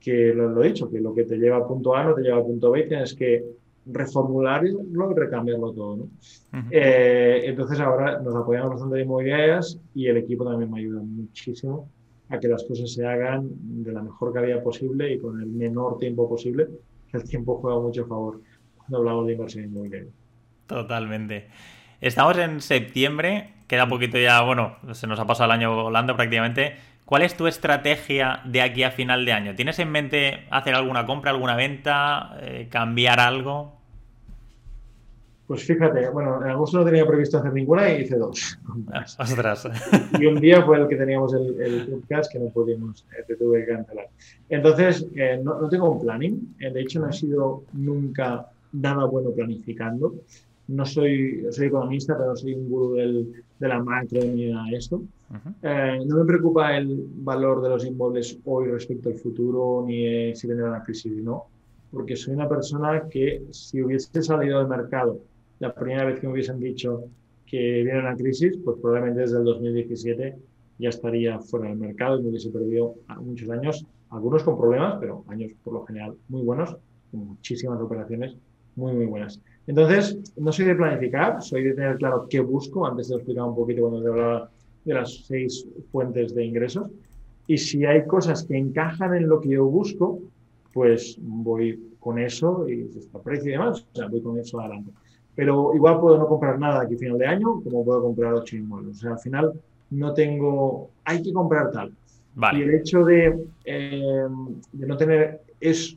que lo, he dicho, que lo que te lleva a punto A no te lleva a punto B, tienes que reformularlo y recambiarlo todo, ¿no? Eh, entonces ahora nos apoyamos bastante de inmobiliarias y el equipo también me ayuda muchísimo a que las cosas se hagan de la mejor calidad posible y con el menor tiempo posible, que el tiempo juega mucho a favor cuando hablamos de inversión inmobiliaria. Totalmente. Estamos en septiembre, queda poquito ya, bueno, se nos ha pasado el año volando prácticamente. ¿Cuál es tu estrategia de aquí a final de año? ¿Tienes en mente hacer alguna compra, alguna venta, eh, cambiar algo? Pues fíjate, bueno, en agosto no tenía previsto hacer ninguna y hice dos. Ostras. Y un día fue el que teníamos el, podcast que no pudimos, eh, te tuve que cancelar. Entonces, eh, no, tengo un planning. Eh, de hecho, no he sido nunca nada bueno planificando. No soy, soy economista, pero no soy un gurú del, de la macro ni nada de esto. no me preocupa el valor de los inmuebles hoy respecto al futuro, ni si vendrá la crisis o no, porque soy una persona que si hubiese salido del mercado la primera vez que me hubiesen dicho que viene una crisis, pues probablemente desde el 2017 ya estaría fuera del mercado y me hubiese perdido muchos años, algunos con problemas, pero años por lo general muy buenos, con muchísimas operaciones muy, muy buenas. Entonces, no soy de planificar, soy de tener claro qué busco. Antes te lo explicaba un poquito cuando te hablaba de las seis fuentes de ingresos. Y si hay cosas que encajan en lo que yo busco, pues voy con eso y está precio y demás, o sea, voy con eso adelante pero igual puedo no comprar nada aquí a final de año, como puedo comprar ocho inmuebles. O sea, al final no tengo, hay que comprar tal. Y el hecho de, eh, de, no tener es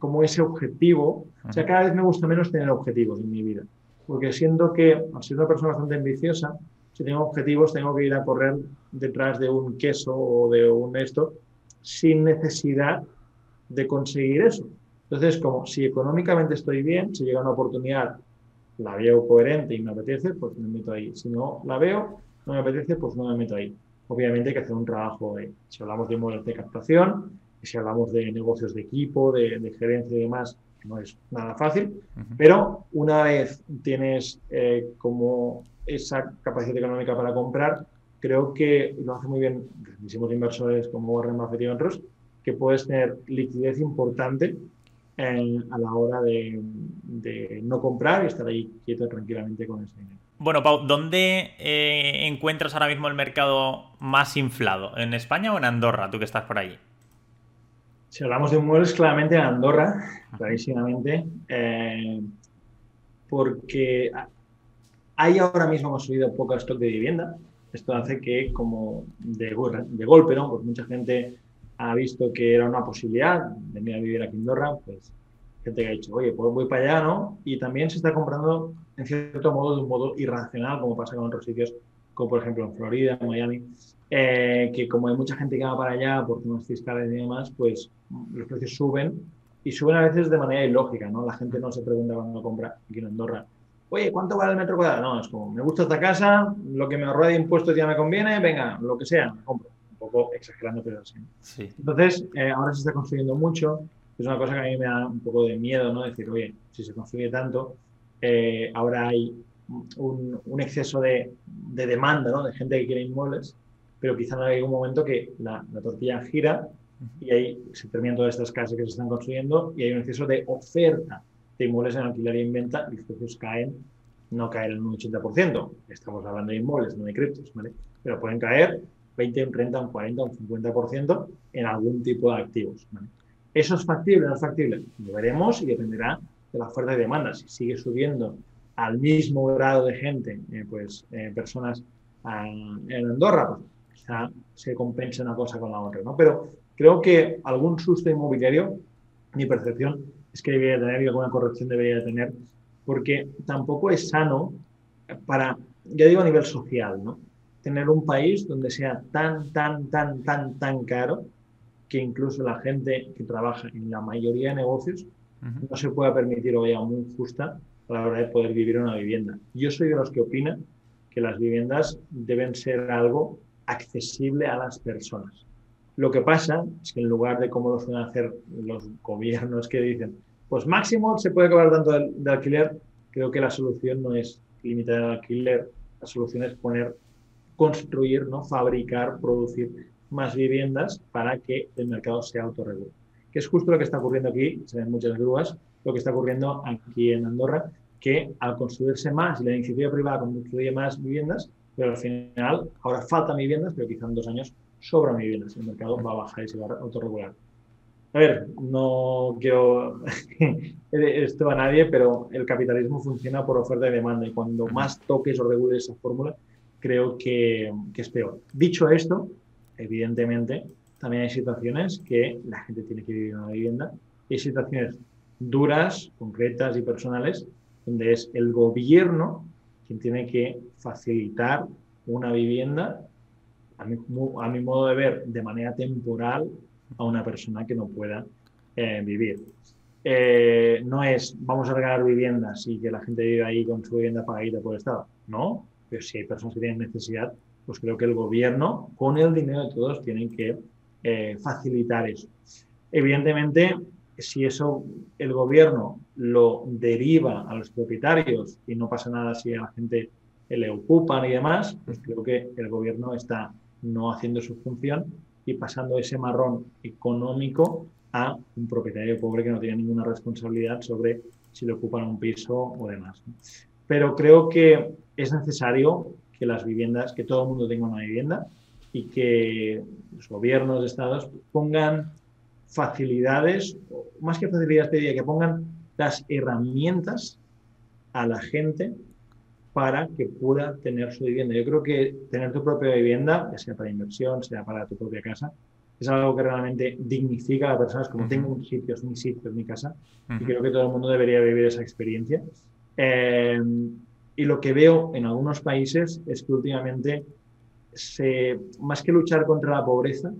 como ese objetivo, o sea, cada vez me gusta menos tener objetivos en mi vida, porque siento que, al ser una persona bastante ambiciosa, si tengo objetivos tengo que ir a correr detrás de un queso o de un esto, sin necesidad de conseguir eso. Entonces, como si económicamente estoy bien, si llega una oportunidad la veo coherente y me apetece, pues me meto ahí. Si no la veo, no me apetece, pues no me meto ahí. Obviamente hay que hacer un trabajo, de, si hablamos de modelos de captación, si hablamos de negocios de equipo, de, gerencia y demás, no es nada fácil, pero una vez tienes eh, como esa capacidad económica para comprar, creo que lo hace muy bien grandísimos inversores como Warren Buffett y otros, que puedes tener liquidez importante a la hora de, no comprar y estar ahí quieto tranquilamente con ese dinero. Bueno, Pau, ¿dónde eh, encuentras ahora mismo el mercado más inflado? ¿En España o en Andorra, tú que estás por ahí? Si hablamos de inmuebles, claramente en Andorra, clarísimamente, eh, porque hay ahora mismo hemos subido poco stock de vivienda. Esto hace que, como de, de golpe, ¿no? Pues mucha gente ha visto que era una posibilidad venir a vivir aquí en Andorra, pues gente que ha dicho, oye, pues voy para allá, ¿no? Y también se está comprando, en cierto modo, de un modo irracional, como pasa con otros sitios, como por ejemplo en Florida, en Miami, eh, que como hay mucha gente que va para allá por temas fiscales y demás, pues los precios suben y suben a veces de manera ilógica, ¿no? La gente no se pregunta cuando compra aquí en Andorra, oye, ¿cuánto vale el metro cuadrado? No, es como, me gusta esta casa, lo que me ahorra de impuestos ya me conviene, venga, lo que sea, compro poco exagerando, pero así. Entonces, eh, ahora se está construyendo mucho. Es una cosa que a mí me da un poco de miedo, ¿no? Decir, oye, si se construye tanto, eh, ahora hay un, un exceso de, de, demanda, ¿no? De gente que quiere inmuebles, pero quizá no hay un momento que la, la tortilla gira y ahí se terminan todas estas casas que se están construyendo y hay un exceso de oferta de inmuebles en alquiler y en venta y los precios caen, no caen en un 80%. Estamos hablando de inmuebles, no de criptos, ¿vale? Pero pueden caer 20, un 30, un 40, un 50% en algún tipo de activos. ¿Eso es factible o no es factible? Lo veremos y dependerá de la oferta y demanda. Si sigue subiendo al mismo grado de gente, eh, pues eh, personas ah, en Andorra, pues quizá se compensa una cosa con la otra. ¿no? Pero creo que algún susto inmobiliario, mi percepción es que debería tener y alguna corrección debería tener, porque tampoco es sano para, ya digo a nivel social, ¿no? Tener un país donde sea tan, tan, tan, tan, tan caro que incluso la gente que trabaja en la mayoría de negocios no se pueda permitir o muy justa a la hora de poder vivir una vivienda. Yo soy de los que opinan que las viviendas deben ser algo accesible a las personas. Lo que pasa es que en lugar de como lo suelen hacer los gobiernos que dicen, pues máximo se puede cobrar tanto de, de alquiler, creo que la solución no es limitar el alquiler, la solución es poner construir, ¿no? fabricar, producir más viviendas para que el mercado se autorregule. Que es justo lo que está ocurriendo aquí, se ven muchas grúas, lo que está ocurriendo aquí en Andorra, que al construirse más y la iniciativa privada construye más viviendas, pero al final ahora faltan viviendas, pero quizá en dos años sobran viviendas. El mercado va a bajar y se va a autorregular. A ver, no quiero esto a nadie, pero el capitalismo funciona por oferta y demanda y cuando más toques o regules esa fórmula, creo que, es peor. Dicho esto, evidentemente, también hay situaciones que la gente tiene que vivir en una vivienda y hay situaciones duras, concretas y personales, donde es el gobierno quien tiene que facilitar una vivienda, a mi, modo de ver, de manera temporal a una persona que no pueda eh, vivir. Eh, no es vamos a regalar viviendas y que la gente viva ahí con su vivienda pagadita por el Estado. No, pero si hay personas que tienen necesidad, pues creo que el gobierno, con el dinero de todos, tienen que eh, facilitar eso. Evidentemente, si eso el gobierno lo deriva a los propietarios y no pasa nada si a la gente le ocupan y demás, pues creo que el gobierno está no haciendo su función y pasando ese marrón económico a un propietario pobre que no tiene ninguna responsabilidad sobre si le ocupan un piso o demás. Pero creo que es necesario que las viviendas, que todo el mundo tenga una vivienda y que los gobiernos estados pongan facilidades, más que facilidades, te diría que pongan las herramientas a la gente para que pueda tener su vivienda. Yo creo que tener tu propia vivienda, ya sea para inversión, sea para tu propia casa, es algo que realmente dignifica a las personas, como tengo un sitio, es mi sitio, es mi casa, y creo que todo el mundo debería vivir esa experiencia. Eh, y lo que veo en algunos países es que últimamente, se, más que luchar contra la pobreza,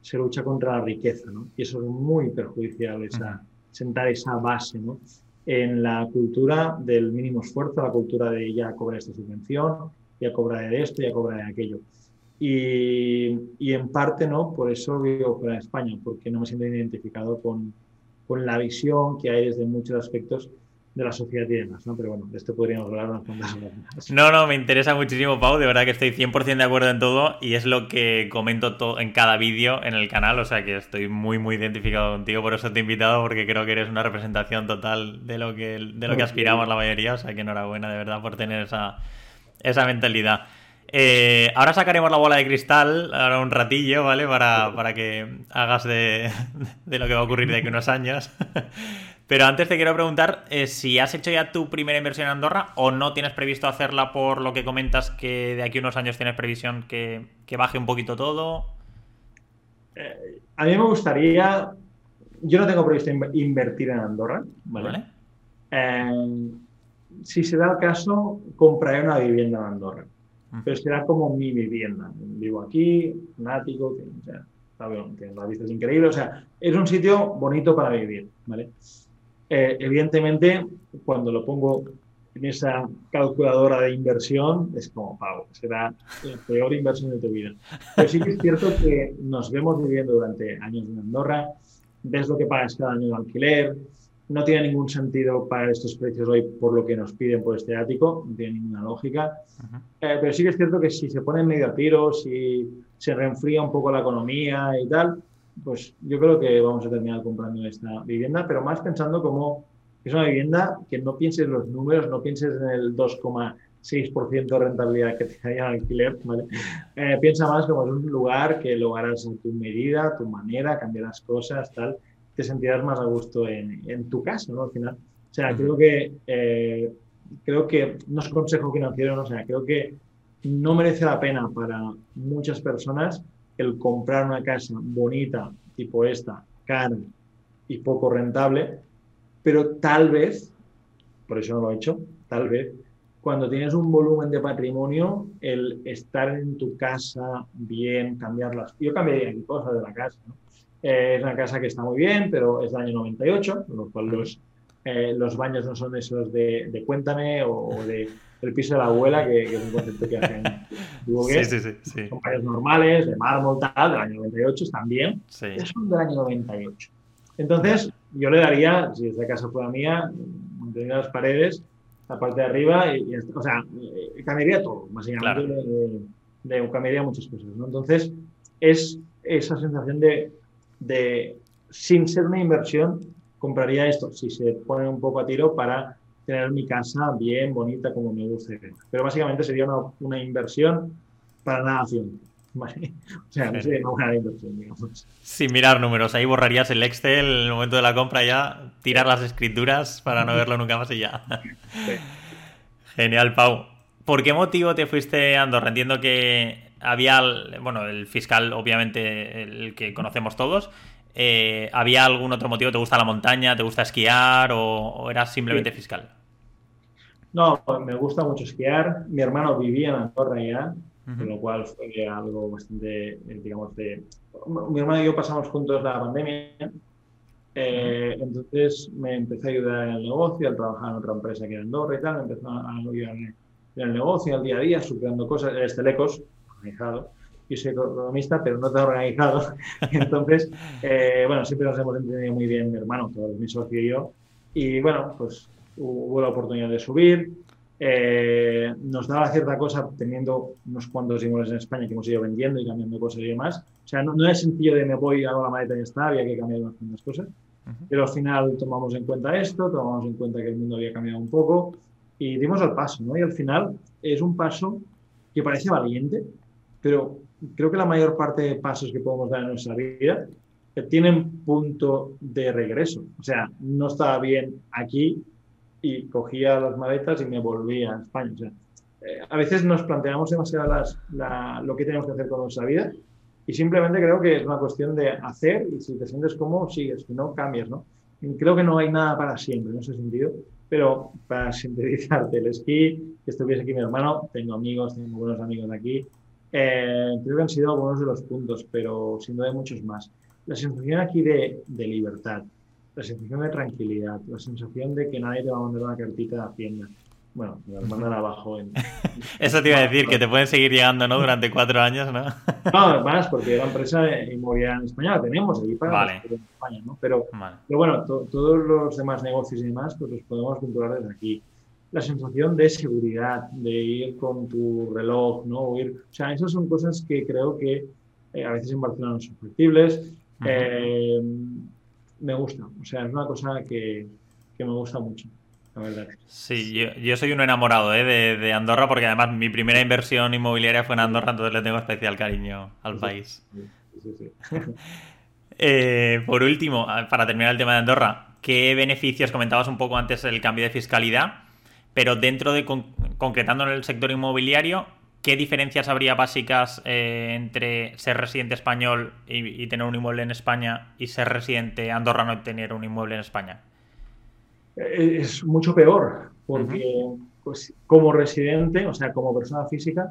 se lucha contra la riqueza, ¿no? Y eso es muy perjudicial, esa, sentar esa base, ¿no? En la cultura del mínimo esfuerzo, la cultura de ya cobra esta subvención, ya cobra de esto, ya cobra de aquello. Y, y en parte, ¿no? Por eso vivo fuera de España, porque no me siento identificado con, con la visión que hay desde muchos aspectos de la sociedad y demás, ¿no? Pero bueno, de esto podríamos hablar unas cuantas horas No, no, me interesa muchísimo, Pau, de verdad que estoy 100% de acuerdo en todo y es lo que comento en cada vídeo en el canal, o sea que estoy muy, muy identificado contigo, por eso te he invitado, porque creo que eres una representación total de lo que, de lo que aspiramos la mayoría, o sea que enhorabuena de verdad por tener esa, esa mentalidad. Eh, ahora sacaremos la bola de cristal, ahora un ratillo, ¿vale? Para, para que hagas de, de, lo que va a ocurrir de aquí unos años. Pero antes te quiero preguntar eh, si has hecho ya tu primera inversión en Andorra o no tienes previsto hacerla por lo que comentas que de aquí unos años tienes previsión que, baje un poquito todo. Eh, a mí me gustaría, yo no tengo previsto invertir en Andorra, ¿vale? Eh, si se da el caso, compraré una vivienda en Andorra, pero será como mi vivienda. Vivo aquí, fanático, o sea, que la vista es increíble, o sea, es un sitio bonito para vivir, ¿vale? Eh, evidentemente, cuando lo pongo en esa calculadora de inversión, es como, pago, será la peor inversión de tu vida. Pero sí que es cierto que nos vemos viviendo durante años en Andorra, ves lo que pagas cada año de alquiler, no tiene ningún sentido para estos precios hoy por lo que nos piden por este ático, no tiene ninguna lógica. Eh, pero sí que es cierto que si se pone medio a tiro, si se reenfría un poco la economía y tal, pues yo creo que vamos a terminar comprando esta vivienda, pero más pensando como es una vivienda que no pienses en los números, no pienses en el 2,6% de rentabilidad que te haya alquiler, ¿vale? Eh, piensa más como es un lugar que lo harás a tu medida, a tu manera, cambiarás cosas, tal, te sentirás más a gusto en, en tu casa, ¿no? Al final. O sea, creo que, eh, creo que no es consejo financiero, ¿no? o sea, creo que no merece la pena para muchas personas el comprar una casa bonita, tipo esta, cara y poco rentable, pero tal vez, por eso no lo he hecho, tal vez, cuando tienes un volumen de patrimonio, el estar en tu casa bien, cambiarlas. Yo cambiaría cosas de la casa. Eh, es una casa que está muy bien, pero es del año 98, con lo cual los, eh, los baños no son esos de, de Cuéntame o de el piso de la abuela, que, es un concepto que hacen. sí, sí, sí, sí, Son paredes normales, de mármol, tal, del año 98, están bien. Son del año 98. Entonces, yo le daría, si esta casa fuera mía, mantendría las paredes, la parte de arriba, y, o sea, eh, cambiaría todo, básicamente. De, de, cambiaría muchas cosas, ¿no? Entonces, es esa sensación de, de, sin ser una inversión, compraría esto, si se pone un poco a tiro para tener mi casa bien, bonita, como me gusta. Pero básicamente sería una, inversión para nada ¿vale? O sea, no sería una inversión, digamos. Sin mirar números, ahí borrarías el Excel en el momento de la compra ya, tirar las escrituras para no verlo nunca más y ya. Genial, Pau. ¿Por qué motivo te fuiste a Andorra? Entiendo que había, bueno, el fiscal, obviamente, el que conocemos todos, eh, ¿Había algún otro motivo? ¿Te gusta la montaña? ¿Te gusta esquiar? ¿O, eras simplemente fiscal? No, me gusta mucho esquiar. Mi hermano vivía en Andorra ya, con lo cual fue algo bastante, eh, digamos, de... Mi hermano y yo pasamos juntos la pandemia, eh, entonces me empecé a ayudar en el negocio, al trabajar en otra empresa que era Andorra y tal, me empezó a ayudar en el negocio, al día a día, superando cosas, el Estelecos, organizado yo soy economista, pero no tan organizado. Entonces, eh, bueno, siempre nos hemos entendido muy bien mi hermano, todo mi socio y yo. Y bueno, pues hubo la oportunidad de subir. Eh, nos daba cierta cosa teniendo unos cuantos inmuebles en España que hemos ido vendiendo y cambiando cosas y demás. O sea, no, no es sencillo de me voy, hago la maleta y está, había que cambiar unas cosas. Pero al final tomamos en cuenta esto, tomamos en cuenta que el mundo había cambiado un poco y dimos el paso, ¿no? Y al final es un paso que parece valiente, pero creo que la mayor parte de pasos que podemos dar en nuestra vida tienen punto de regreso. O sea, no estaba bien aquí y cogía las maletas y me volvía a España. O sea, eh, a veces nos planteamos demasiado las, lo que tenemos que hacer con nuestra vida y simplemente creo que es una cuestión de hacer y si te sientes cómodo, sigues, si no, cambias, ¿no? creo que no hay nada para siempre en ese sentido, pero para sintetizarte, el esquí, que estuviese aquí mi hermano, tengo amigos, tengo buenos amigos aquí, eh, creo que han sido algunos de los puntos, pero sin duda hay muchos más. La sensación aquí de, de, libertad, la sensación de tranquilidad, la sensación de que nadie te va a mandar una cartita de Hacienda, bueno, me las mandan abajo. En, Eso te iba a decir, que te pueden seguir llegando, ¿no? Durante cuatro años, ¿no? no, más, porque la empresa inmobiliaria en España la tenemos allí para vale. en España, ¿no? Pero, pero bueno, todos los demás negocios y demás, pues los podemos controlar desde aquí. La sensación de seguridad, de ir con tu reloj, ¿no? O, ir, o sea, esas son cosas que creo que eh, a veces en Barcelona no son factibles. eh, me gusta, o sea, es una cosa que, que me gusta mucho. La verdad. Sí, yo, yo, soy un enamorado ¿eh? de, de, Andorra porque además mi primera inversión inmobiliaria fue en Andorra, entonces le tengo especial cariño al sí, país. Sí, sí, eh, por último, para terminar el tema de Andorra, ¿qué beneficios comentabas un poco antes el cambio de fiscalidad? Pero dentro de con, concretando en el sector inmobiliario, ¿qué diferencias habría básicas eh, entre ser residente español y, y, tener un inmueble en España y ser residente andorrano y tener un inmueble en España? Es mucho peor, porque uh -huh. pues, como residente, o sea, como persona física,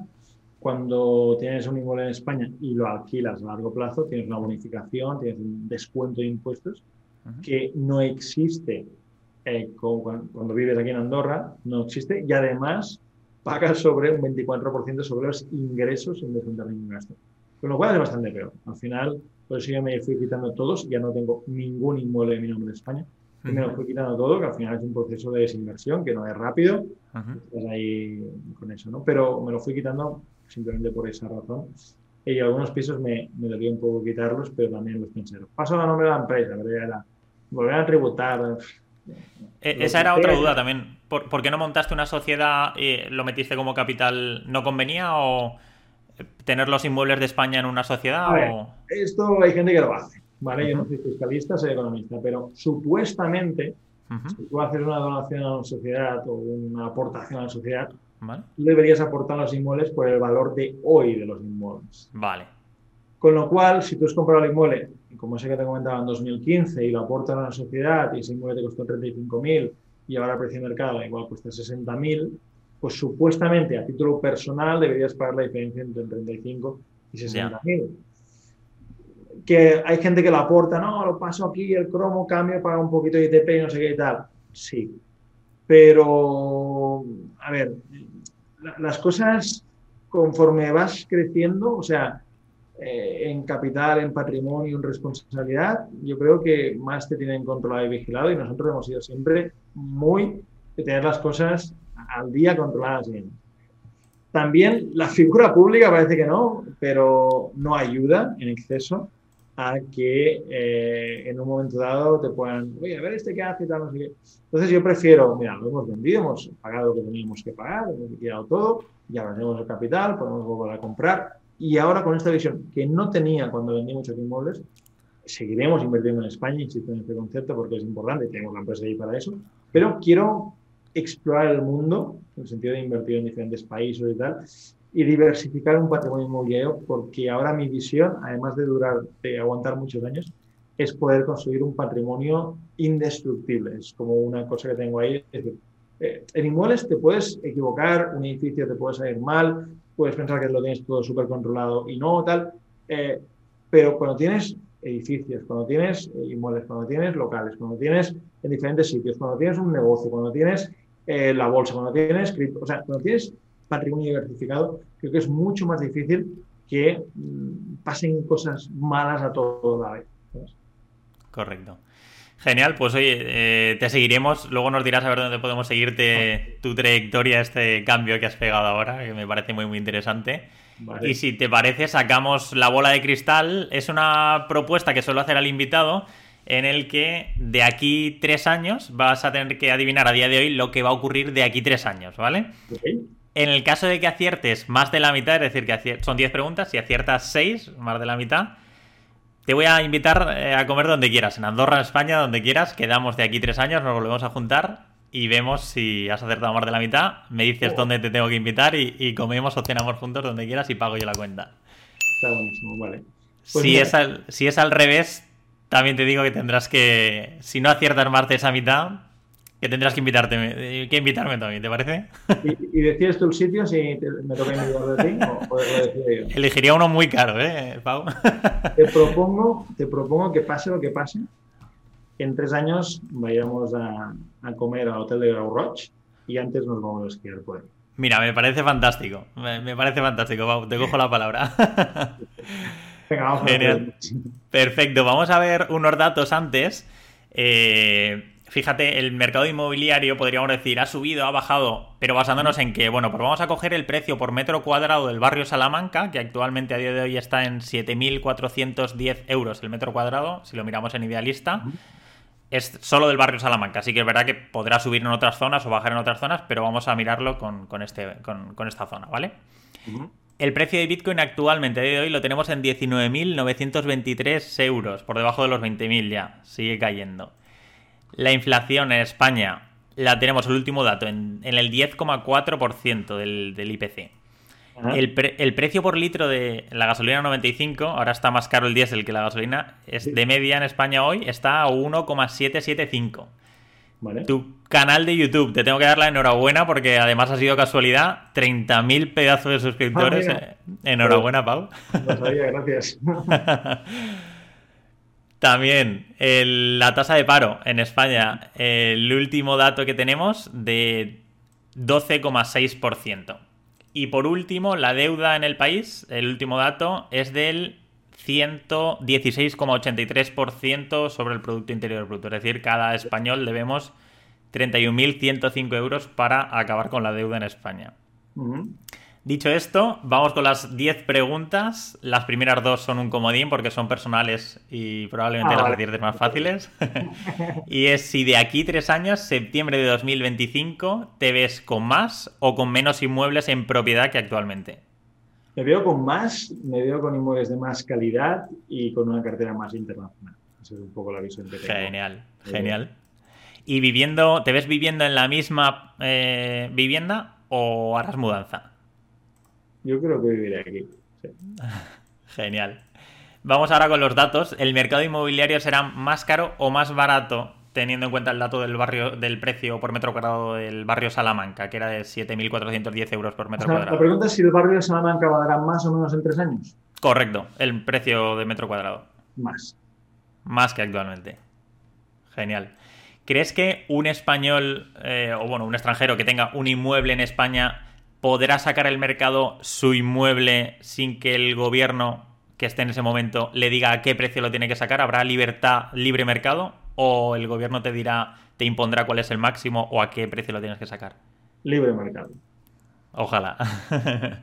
cuando tienes un inmueble en España y lo alquilas a largo plazo, tienes una bonificación, tienes un descuento de impuestos uh -huh. que no existe eh, con, cuando vives aquí en Andorra, no existe, y además pagas sobre un 24% sobre los ingresos sin descontar ningún gasto. Con lo cual es bastante peor. Al final, por eso yo me fui quitando todos, ya no tengo ningún inmueble de mi nombre en España. Y me lo fui quitando todo, que al final es un proceso de desinversión, que no es rápido. -huh. Estás ahí con eso, ¿no? Pero me lo fui quitando simplemente por esa razón. Y algunos pisos me, me debía un poco quitarlos, pero también los pensé. Paso a nombre de la empresa, pero ya era volver a tributar. Eh, esa era otra duda también. ¿Por, ¿Por, qué no montaste una sociedad y lo metiste como capital? ¿No convenía o tener los inmuebles de España en una sociedad? Ver, o... Esto hay gente que lo hace. ¿vale? Uh -huh. Yo no soy fiscalista, soy economista, pero supuestamente, uh -huh. si tú haces una donación a una sociedad o una aportación a la sociedad, ¿Vale? tú deberías aportar los inmuebles por el valor de hoy de los inmuebles. Vale. Con lo cual, si tú has comprado el inmueble, como ese que te comentaba en 2015, y lo aportas a una sociedad y ese inmueble te costó 35.000 y ahora el precio de mercado igual cuesta 60.000, pues supuestamente a título personal deberías pagar la diferencia entre 35 y 60.000. Yeah que hay gente que lo aporta, no, lo paso aquí, el cromo, cambio, paga un poquito de ITP y no sé qué y tal. Sí. Pero, a ver, las cosas conforme vas creciendo, o sea, eh, en capital, en patrimonio, en responsabilidad, yo creo que más te tienen controlado y vigilado y nosotros hemos sido siempre muy de tener las cosas al día controladas bien. También la figura pública parece que no, pero no ayuda en exceso a que eh, en un momento dado te puedan, oye, a ver este qué hace tal, no sé qué. Entonces yo prefiero, mira, lo hemos vendido, hemos pagado lo que teníamos que pagar, hemos liquidado todo, ya tenemos el capital, podemos volver a comprar. Y ahora con esta visión que no tenía cuando vendí muchos inmuebles, seguiremos invirtiendo en España, insisto en este concepto porque es importante, tenemos la empresa ahí para eso, pero quiero explorar el mundo, en el sentido de invertir en diferentes países y tal, y diversificar un patrimonio inmobiliario, porque ahora mi visión, además de durar, de aguantar muchos años, es poder construir un patrimonio indestructible. Es como una cosa que tengo ahí. Es decir, eh, en inmuebles te puedes equivocar, un edificio te puede salir mal, puedes pensar que lo tienes todo súper controlado y no, tal, eh, pero cuando tienes edificios, cuando tienes inmuebles, cuando tienes locales, cuando tienes en diferentes sitios, cuando tienes un negocio, cuando tienes eh, la bolsa, cuando tienes cripto, o sea, cuando tienes patrimonio diversificado, creo que es mucho más difícil que mmm, pasen cosas malas a todo la vez. Correcto. Genial, pues oye, eh, te seguiremos. Luego nos dirás a ver dónde podemos seguirte tu trayectoria, este cambio que has pegado ahora, que me parece muy, muy interesante. Vale. Y si te parece, sacamos la bola de cristal. Es una propuesta que suelo hacer al invitado en el que de aquí tres años vas a tener que adivinar a día de hoy lo que va a ocurrir de aquí tres años, ¿vale? Okay. En el caso de que aciertes más de la mitad, es decir, que son 10 preguntas, si aciertas 6, más de la mitad, te voy a invitar eh, a comer donde quieras, en Andorra, en España, donde quieras. Quedamos de aquí tres años, nos volvemos a juntar y vemos si has acertado más de la mitad. Me dices oh. dónde te tengo que invitar y, y, comemos o cenamos juntos donde quieras y pago yo la cuenta. Está buenísimo, vale. Pues si, es al, si es al revés, también te digo que tendrás que, si no aciertas más de esa mitad, que tendrás que invitarte, que invitarme también, ¿te parece? ¿Y, y decides tú el sitio si te, me toca invitar de ti o, o yo? Elegiría uno muy caro, ¿eh, Pau? Te propongo, te propongo que pase lo que pase, en tres años vayamos a, a comer al hotel de Grau Roig y antes nos vamos a esquiar por ahí. Mira, me parece fantástico. Me, parece fantástico. te cojo la palabra. Venga, vamos Genial. Perfecto. Vamos a ver unos datos antes. Eh, fíjate, el mercado inmobiliario, podríamos decir, ha subido, ha bajado, pero basándonos en que, bueno, pues vamos a coger el precio por metro cuadrado del barrio Salamanca, que actualmente a día de hoy está en 7.410 euros el metro cuadrado, si lo miramos en idealista. Es solo del barrio Salamanca, así que es verdad que podrá subir en otras zonas o bajar en otras zonas, pero vamos a mirarlo con, este, con, esta zona, ¿vale? El precio de Bitcoin actualmente, a día de hoy, lo tenemos en 19.923 euros, por debajo de los 20.000 ya, sigue cayendo. La inflación en España la tenemos, el último dato, en, el 10,4% del, del, IPC. El, precio por litro de la gasolina 95, ahora está más caro el diésel que la gasolina, es de media en España hoy está a 1,775. Tu canal de YouTube, te tengo que dar la enhorabuena porque además ha sido casualidad, 30.000 pedazos de suscriptores. Ah, enhorabuena, Pau. gracias. También la tasa de paro en España, el último dato que tenemos de 12,6%. Y por último, la deuda en el país, el último dato, es del 116,83% sobre el Producto Interior Bruto. Es decir, cada español debemos 31.105 euros para acabar con la deuda en España. Dicho esto, vamos con las 10 preguntas. Las primeras dos son un comodín porque son personales y probablemente ah, las vale. más fáciles. y es si de aquí tres años, septiembre de 2025, te ves con más o con menos inmuebles en propiedad que actualmente. Me veo con más, me veo con inmuebles de más calidad y con una cartera más internacional. Esa es un poco la visión que tengo. Genial, genial. ¿Y viviendo, te ves viviendo en la misma eh, vivienda o harás mudanza? Yo creo que viviré aquí. Genial. Vamos ahora con los datos. ¿El mercado inmobiliario será más caro o más barato teniendo en cuenta el dato del barrio del precio por metro cuadrado del barrio Salamanca, que era de 7.410 euros por metro cuadrado? La pregunta es si el barrio de Salamanca valdrá más o menos en tres años. Correcto, el precio de metro cuadrado. Más. Más que actualmente. Genial. ¿Crees que un español, eh, o bueno, un extranjero que tenga un inmueble en España ¿podrá sacar el mercado su inmueble sin que el gobierno que esté en ese momento le diga a qué precio lo tiene que sacar? ¿Habrá libertad, libre mercado? ¿O el gobierno te dirá, te impondrá cuál es el máximo o a qué precio lo tienes que sacar? Libre mercado. Ojalá.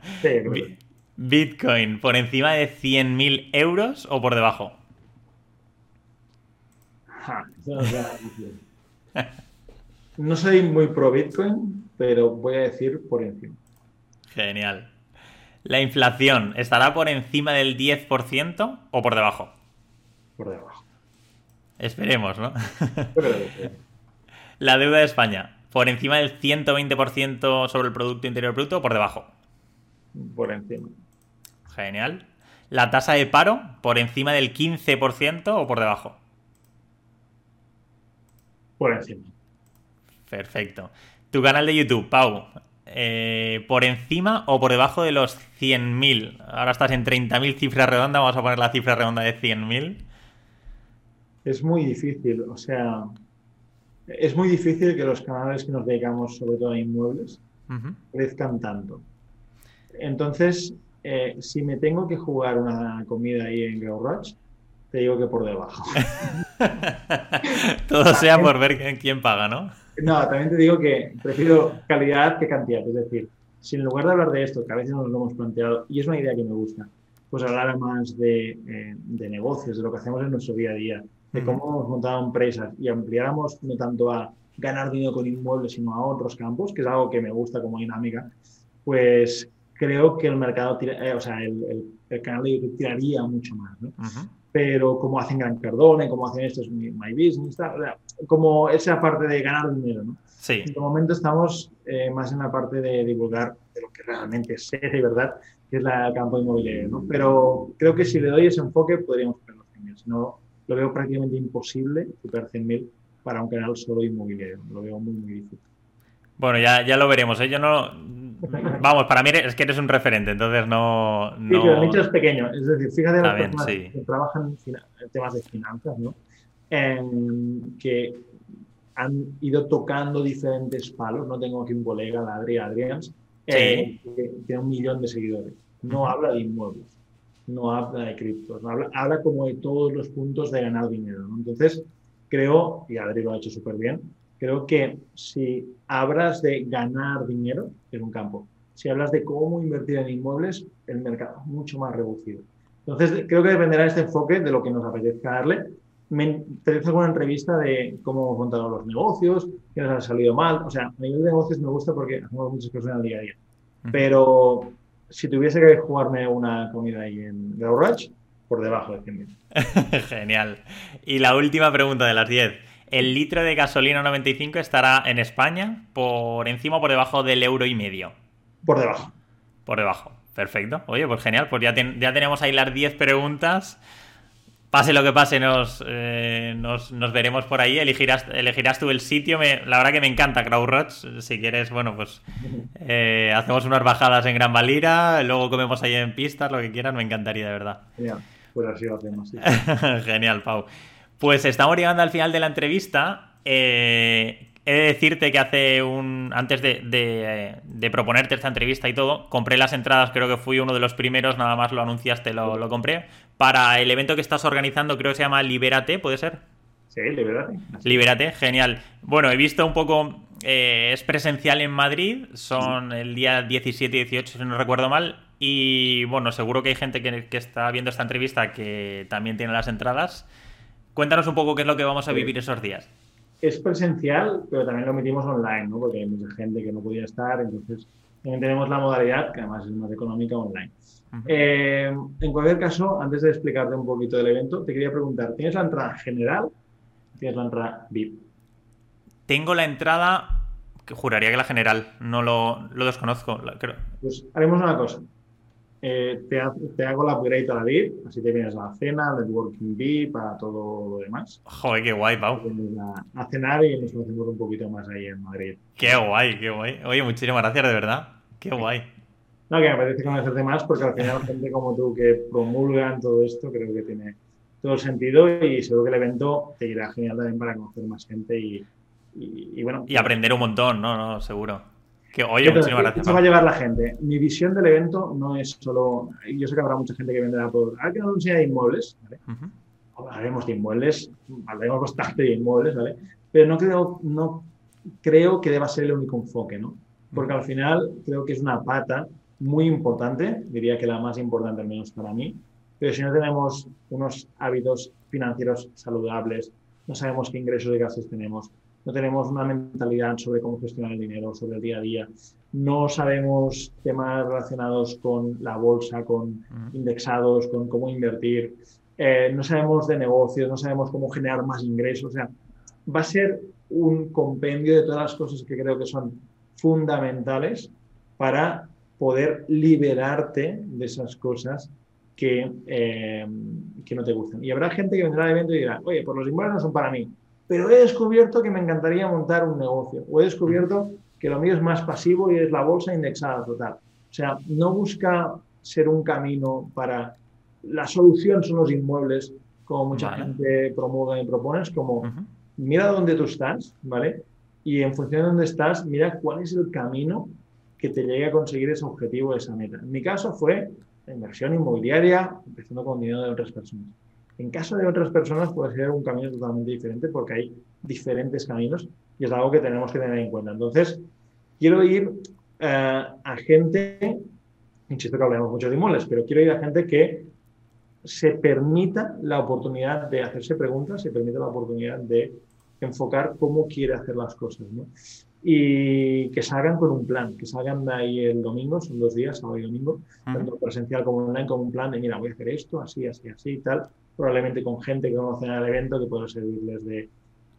Bitcoin, ¿por encima de 100.000 euros o por debajo? no soy muy pro Bitcoin, pero voy a decir por encima. Genial. ¿La inflación estará por encima del 10% o por debajo? Por debajo. Esperemos, ¿no? La deuda de España, ¿por encima del 120% sobre el Producto Interior Bruto o por debajo? Por encima. Genial. ¿La tasa de paro, por encima del 15% o por debajo? Por encima. Perfecto. Tu canal de YouTube, Pau, eh, ¿por encima o por debajo de los 100.000? Ahora estás en 30.000 cifra redonda, vamos a poner la cifra redonda de 100.000. Es muy difícil, o sea, es muy difícil que los canales que nos dedicamos sobre todo a inmuebles crezcan tanto. Entonces, eh, si me tengo que jugar una comida ahí en Grow te digo que por debajo. Todo sea por ver quién paga, ¿no? No, también te digo que prefiero calidad que cantidad. Es decir, si en lugar de hablar de esto, que a veces nos lo hemos planteado, y es una idea que me gusta, pues hablar más de, eh, negocios, de lo que hacemos en nuestro día a día, de cómo hemos montado empresas y ampliáramos no tanto a ganar dinero con inmuebles, sino a otros campos, que es algo que me gusta como dinámica, pues creo que el mercado, eh, o sea, el, canal de YouTube tiraría mucho más. ¿no? Pero como hacen Gran Cardone, como hacen estos My Business, como esa parte de ganar dinero, ¿no? Sí. En este momento estamos eh, más en la parte de divulgar de lo que realmente es de verdad, que es la, el campo inmobiliario, ¿no? Pero creo que si le doy ese enfoque podríamos superar los 100.000. Si no, lo veo prácticamente imposible superar 100.000 para un canal solo inmobiliario. Lo veo muy, muy difícil. Bueno, ya, ya lo veremos. ¿eh? Yo no. Vamos, para mí es que eres un referente, entonces no. Sí, pero el nicho es pequeño. Es decir, fíjate las personas que trabajan en temas de finanzas, ¿no? que han ido tocando diferentes palos. No tengo aquí un colega, la Adri Adrians, eh, que tiene un millón de seguidores. No habla de inmuebles, no habla de criptos, no habla, habla como de todos los puntos de ganar dinero. Entonces, creo, y Adri lo ha hecho súper bien, creo que si hablas de ganar dinero en un campo, si hablas de cómo invertir en inmuebles, el mercado es mucho más reducido. Entonces, creo que dependerá de este enfoque de lo que nos apetezca darle. Me interesa alguna entrevista de cómo hemos montado los negocios, qué nos ha salido mal. O sea, a nivel de negocios me gusta porque hacemos muchas cosas en el día a día. Pero si tuviese que jugarme una comida ahí en Garage, por debajo de 100.000. Genial. Y la última pregunta de las 10. ¿El litro de gasolina 95 estará en España por encima o por debajo del euro y medio? Por debajo. Por debajo. Perfecto. Oye, pues genial. Pues ya, ya tenemos ahí las 10 preguntas. Pase lo que pase, nos, eh, nos, veremos por ahí. Elegirás, elegirás tú el sitio. la verdad que me encanta CrowdRods. Si quieres, bueno, pues eh, hacemos unas bajadas en Gran Valira, luego comemos ahí en pistas, lo que quieras. Me encantaría, de verdad. Genial. Pues así lo hacemos. Genial, Pau. Pues estamos llegando al final de la entrevista. Eh, He de decirte que hace un. Antes de, proponerte esta entrevista y todo, compré las entradas, creo que fui uno de los primeros, nada más lo anunciaste, lo, lo compré. Para el evento que estás organizando, creo que se llama Libérate, ¿puede ser? Sí, Libérate. Libérate, genial. Bueno, he visto un poco. Eh, es presencial en Madrid, son el día 17 y 18, si no recuerdo mal. Y bueno, seguro que hay gente que, que está viendo esta entrevista que también tiene las entradas. Cuéntanos un poco qué es lo que vamos a vivir esos días es presencial, pero también lo emitimos online, ¿no? Porque hay mucha gente que no podía estar, entonces también tenemos la modalidad, que además es más económica, online. Eh, en cualquier caso, antes de explicarte un poquito del evento, te quería preguntar, ¿tienes la entrada general? ¿Tienes la entrada VIP? Tengo la entrada, que juraría que la general, no lo, lo desconozco, creo. Pues haremos una cosa. Eh, te, hago la upgrade a la VIP, así te vienes a la cena, networking VIP, para todo lo demás. Joder, qué guay, Pau. A, cenar y nos conocemos un poquito más ahí en Madrid. Qué guay, qué guay. Oye, muchísimas gracias, de verdad. Qué guay. No, que me parece conocerte más porque al final gente como tú que promulgan todo esto creo que tiene todo el sentido y seguro que el evento te irá genial también para conocer más gente y, y bueno. Y aprender un montón, ¿no? no seguro. Que, oye, muchísimas gracias. va a llevar la gente. Mi visión del evento no es solo. Yo sé que habrá mucha gente que vendrá por. Ah, que no nos enseña de inmuebles. ¿vale? Hablaremos de inmuebles, hablaremos bastante de inmuebles, ¿vale? Pero no creo, no creo que deba ser el único enfoque, ¿no? Porque al final creo que es una pata muy importante, diría que la más importante al menos para mí, pero si no tenemos unos hábitos financieros saludables, no sabemos qué ingresos y gastos tenemos, no tenemos una mentalidad sobre cómo gestionar el dinero, sobre el día a día, no sabemos temas relacionados con la bolsa, con indexados, con cómo invertir, eh, no sabemos de negocios, no sabemos cómo generar más ingresos, o sea, va a ser un compendio de todas las cosas que creo que son fundamentales para poder liberarte de esas cosas que, eh, que no te gustan. Y habrá gente que vendrá al evento y dirá, oye, por los inmuebles no son para mí pero he descubierto que me encantaría montar un negocio, o he descubierto que lo mío es más pasivo y es la bolsa indexada total. O sea, no busca ser un camino para... La solución son los inmuebles, como mucha gente promueve y propone, es como, mira dónde tú estás, ¿vale? Y en función de dónde estás, mira cuál es el camino que te llegue a conseguir ese objetivo, esa meta. En mi caso fue la inversión inmobiliaria, empezando con dinero de otras personas. En caso de otras personas puede ser un camino totalmente diferente porque hay diferentes caminos y es algo que tenemos que tener en cuenta. Entonces, quiero ir eh, a gente, insisto que hablamos mucho de inmuebles, pero quiero ir a gente que se permita la oportunidad de hacerse preguntas, se permita la oportunidad de enfocar cómo quiere hacer las cosas. ¿no? Y que salgan con un plan, que salgan de ahí el domingo, son dos días, sábado y domingo, tanto presencial como online, con un plan de, mira, voy a hacer esto, así, así, así y tal, probablemente con gente que conocen el evento que pueda servirles de,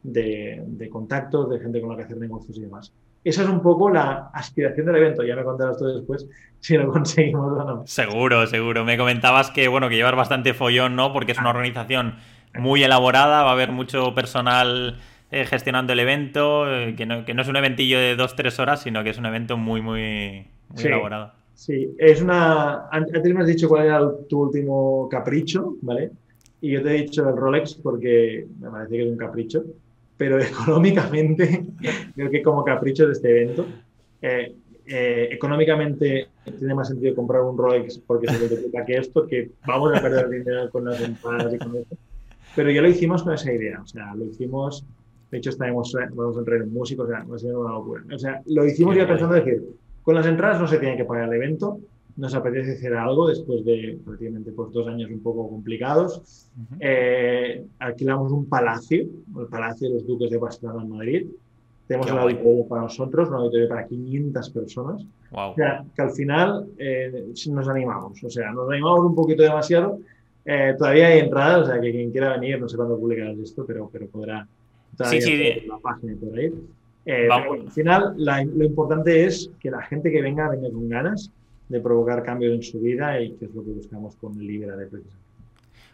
de, de, contactos, de gente con la que hacer negocios y demás. Esa es un poco la aspiración del evento. Ya me contarás tú después si lo conseguimos o no. Seguro, seguro. Me comentabas que, bueno, que llevar bastante follón, ¿no? Porque es una organización muy elaborada, va a haber mucho personal eh, gestionando el evento, eh, que, no, que, no, es un eventillo de dos, tres horas, sino que es un evento muy, muy, muy elaborado. Sí, es una... Antes me has dicho cuál era tu último capricho, ¿vale? Y yo te he dicho el Rolex porque me parece que es un capricho. pero económicamente, creo que como capricho de este evento, eh, eh, económicamente tiene más sentido comprar un Rolex porque se multiplica que esto, que vamos a perder dinero con las entradas y con esto. Pero ya lo hicimos con esa idea, o sea, lo hicimos, de hecho estaremos, vamos a entrar en músicos, o sea, ser una locura. O sea, lo hicimos ya pensando decir, con las entradas no se tiene que pagar el evento, nos apetece hacer algo después de prácticamente pues, dos años un poco complicados. Eh, alquilamos un palacio, el Palacio de los Duques de Barcelona en Madrid. Tenemos un auditorio para nosotros, un auditorio para 500 personas. O sea, que al final eh, nos animamos, o sea, nos animamos un poquito demasiado. Eh, todavía hay entradas, o sea, que quien quiera venir, no sé cuándo publicarás esto, pero, pero podrá sí, sí. la página por ahí. al final, lo importante es que la gente que venga venga con ganas de provocar cambios en su vida y que es lo que buscamos con Libra de precisamente.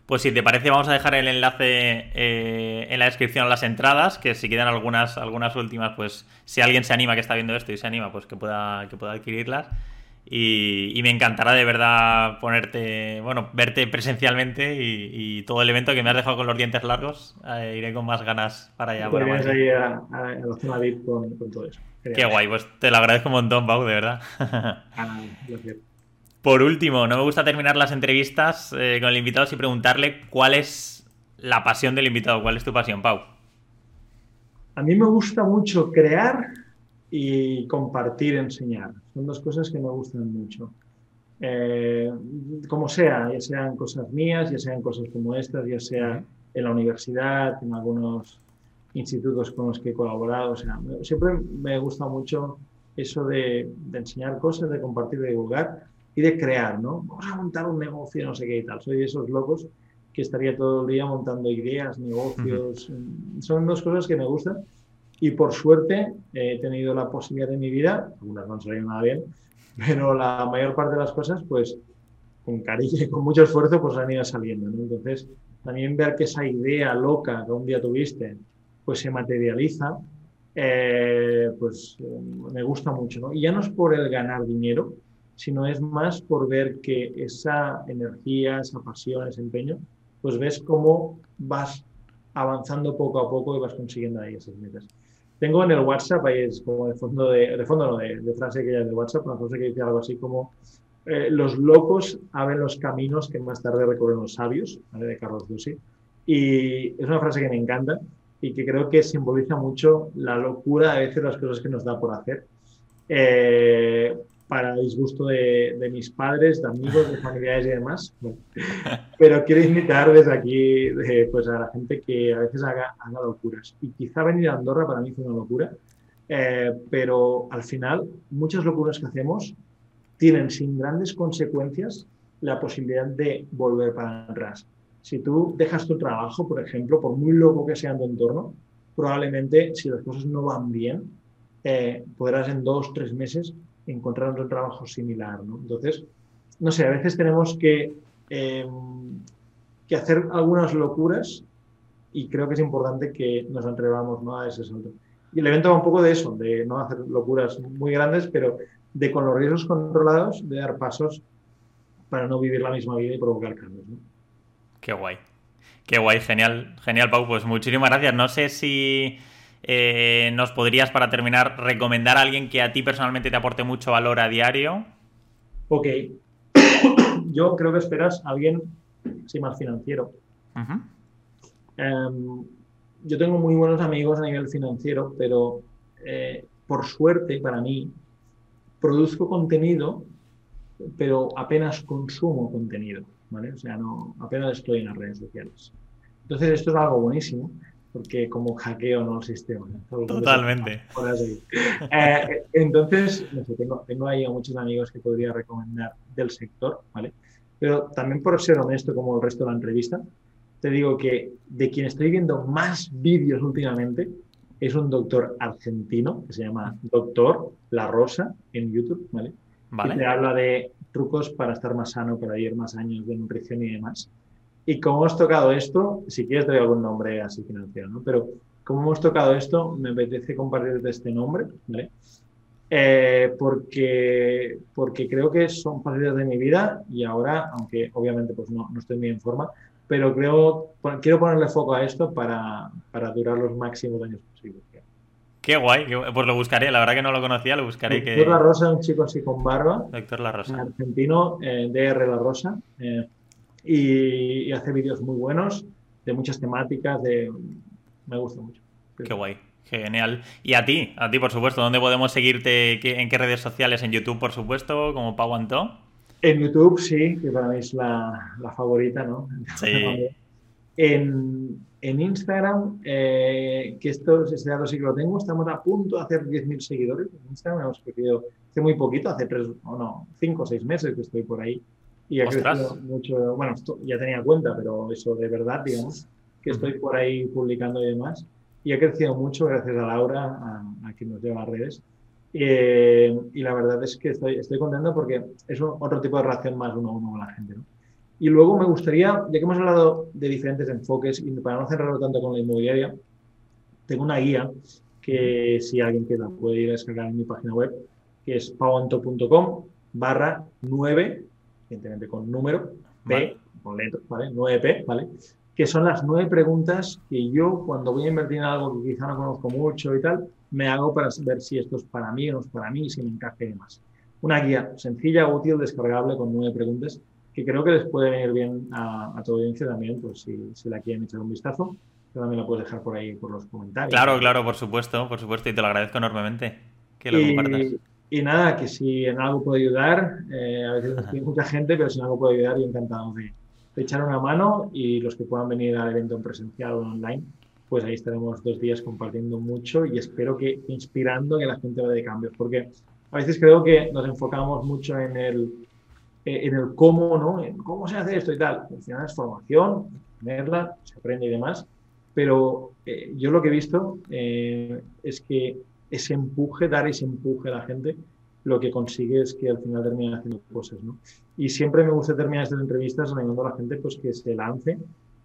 Pues si te parece, vamos a dejar el enlace eh, en la descripción a las entradas, que si quedan algunas, algunas últimas, pues si alguien se anima que está viendo esto y se anima, pues que pueda, que pueda adquirirlas. Y, me encantará de verdad ponerte, bueno, verte presencialmente y, todo el evento que me has dejado con los dientes largos. Eh, iré con más ganas para allá. Para ahí a, a, zona VIP con, con todo eso. Qué guay, pues te lo agradezco un montón, Pau, de verdad. Ah, Por último, no me gusta terminar las entrevistas eh, con el invitado sin preguntarle cuál es la pasión del invitado, cuál es tu pasión, Pau. A mí me gusta mucho crear y compartir, enseñar. Son dos cosas que me gustan mucho. Eh, como sea, ya sean cosas mías, ya sean cosas como estas, ya sea en la universidad, en algunos institutos con los que he colaborado. O sea, siempre me gusta mucho eso de, enseñar cosas, de compartir, de divulgar y de crear, ¿no? Vamos a montar un negocio, no sé qué y tal. Soy de esos locos que estaría todo el día montando ideas, negocios. Son dos cosas que me gustan. Y por suerte he tenido la posibilidad en mi vida, algunas no han salido nada bien, pero la mayor parte de las cosas, pues con cariño y con mucho esfuerzo, pues han ido saliendo. ¿no? Entonces, también ver que esa idea loca que un día tuviste, pues se materializa, eh, pues eh, me gusta mucho. ¿no? Y ya no es por el ganar dinero, sino es más por ver que esa energía, esa pasión, ese empeño, pues ves cómo vas avanzando poco a poco y vas consiguiendo ahí esas metas. Tengo en el WhatsApp, ahí es como de fondo, de, de fondo no, de, frase que hay en el WhatsApp, una frase que dice algo así como eh, los locos abren los caminos que más tarde recorren los sabios, ¿vale? de Carlos Dusi. Y es una frase que me encanta y que creo que simboliza mucho la locura a veces las cosas que nos da por hacer. Eh, para disgusto de, de, mis padres, de amigos, de familiares y demás. Pero quiero invitar desde aquí pues a la gente que a veces haga, haga, locuras. Y quizá venir a Andorra para mí fue una locura, eh, pero al final muchas locuras que hacemos tienen sin grandes consecuencias la posibilidad de volver para atrás. Si tú dejas tu trabajo, por ejemplo, por muy loco que sea en tu entorno, probablemente si las cosas no van bien, eh, podrás en dos, tres meses encontrar otro trabajo similar. ¿no? Entonces, no sé, a veces tenemos que, eh, que hacer algunas locuras y creo que es importante que nos atrevamos ¿no? a ese salto. Y el evento va un poco de eso, de no hacer locuras muy grandes, pero de con los riesgos controlados, de dar pasos para no vivir la misma vida y provocar cambios. ¿no? Qué guay. Qué guay, genial, genial, Pau. Pues muchísimas gracias. No sé si eh, nos podrías, para terminar, recomendar a alguien que a ti personalmente te aporte mucho valor a diario. Ok. Yo creo que esperas a alguien así más financiero. Em, yo tengo muy buenos amigos a nivel financiero, pero eh, por suerte para mí, produzco contenido, pero apenas consumo contenido. O sea, no, apenas estoy en las redes sociales. Entonces, esto es algo buenísimo, porque como hackeo no el sistema. Totalmente. Eh, entonces, no sé, tengo, tengo ahí a muchos amigos que podría recomendar del sector, ¿vale? Pero también por ser honesto, como el resto de la entrevista, te digo que de quien estoy viendo más vídeos últimamente es un doctor argentino que se llama Doctor La Rosa en YouTube, ¿vale? vale. Y te habla de trucos para estar más sano, para vivir más años de nutrición y demás. Y como hemos tocado esto, si quieres doy algún nombre así financiero, ¿no? Pero como hemos tocado esto, me apetece compartirte este nombre, ¿vale? Eh, porque, porque creo que son facilidades de mi vida y ahora, aunque obviamente pues no, no estoy muy en forma, pero creo, quiero ponerle foco a esto para, para durar los máximos años posibles. Qué guay, pues lo buscaré, la verdad que no lo conocía, lo buscaré. Doctor La Rosa, un chico así con barba. Doctor La Rosa. Argentino, eh, DR La Rosa. Eh, y, hace vídeos muy buenos, de muchas temáticas, de... me gusta mucho. Qué guay. Genial. Y a ti, a ti, por supuesto, ¿dónde podemos seguirte? ¿En qué redes sociales? ¿En YouTube, por supuesto, como Pau Antó? En YouTube, sí, que para mí es la, la favorita, ¿no? Sí. en, en Instagram, eh, que esto, ese dato sí que lo tengo, estamos a punto de hacer 10.000 seguidores. En Instagram hemos crecido hace muy poquito, hace tres, o no, cinco o seis meses que estoy por ahí. Y ha crecido mucho. Bueno, ya tenía cuenta, pero eso de verdad, digamos, que estoy por ahí publicando y demás. Y ha crecido mucho gracias a Laura, a, quien nos lleva a redes. Eh, y la verdad es que estoy, estoy contento porque es otro tipo de relación más uno a uno con la gente. ¿no? Y luego me gustaría, ya que hemos hablado de diferentes enfoques, y para no cerrarlo tanto con la inmobiliaria, tengo una guía que si alguien quiera puede ir a descargar en mi página web, que es pauanto.com barra 9, evidentemente con número, P, con letras, ¿vale? 9P, ¿vale? Que son las nueve preguntas que yo cuando voy a invertir en algo que quizá no conozco mucho y tal, me hago para ver si esto es para mí o no es para mí, si me encaje y demás. Una guía sencilla, útil, descargable con nueve preguntas que creo que les puede venir bien a, a tu audiencia también, pues si, si, la quieren echar un vistazo, también la puedes dejar por ahí por los comentarios. Claro, claro, por supuesto, por supuesto, y te lo agradezco enormemente que lo y, compartas. Y nada, que si en algo puedo ayudar, eh, a veces hay mucha gente, pero si en algo puedo ayudar, yo encantado de, de, echar una mano y los que puedan venir al evento en presencial o online, pues ahí estaremos dos días compartiendo mucho y espero que inspirando que la gente vaya de cambios, porque a veces creo que nos enfocamos mucho en el eh, en el cómo, ¿no? En cómo se hace esto y tal. Al final es formación, tenerla, se aprende y demás. Pero eh, yo lo que he visto eh, es que ese empuje, dar ese empuje a la gente, lo que consigue es que al final terminen haciendo cosas, ¿no? Y siempre me gusta terminar estas entrevistas animando a la gente pues que se lance,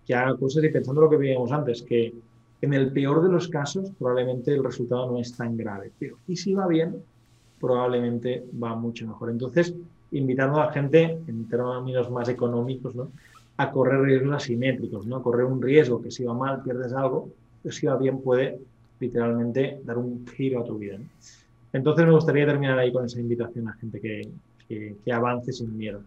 que haga cosas y pensando lo que veíamos antes, que en el peor de los casos probablemente el resultado no es tan grave, pero y si va bien, probablemente va mucho mejor. Entonces, invitando a la gente, en términos más económicos, ¿no? a correr riesgos asimétricos, ¿no? a correr un riesgo que si va mal pierdes algo, pero si va bien puede literalmente dar un giro a tu vida. Entonces me gustaría terminar ahí con esa invitación a gente que, que, avance sin miedo.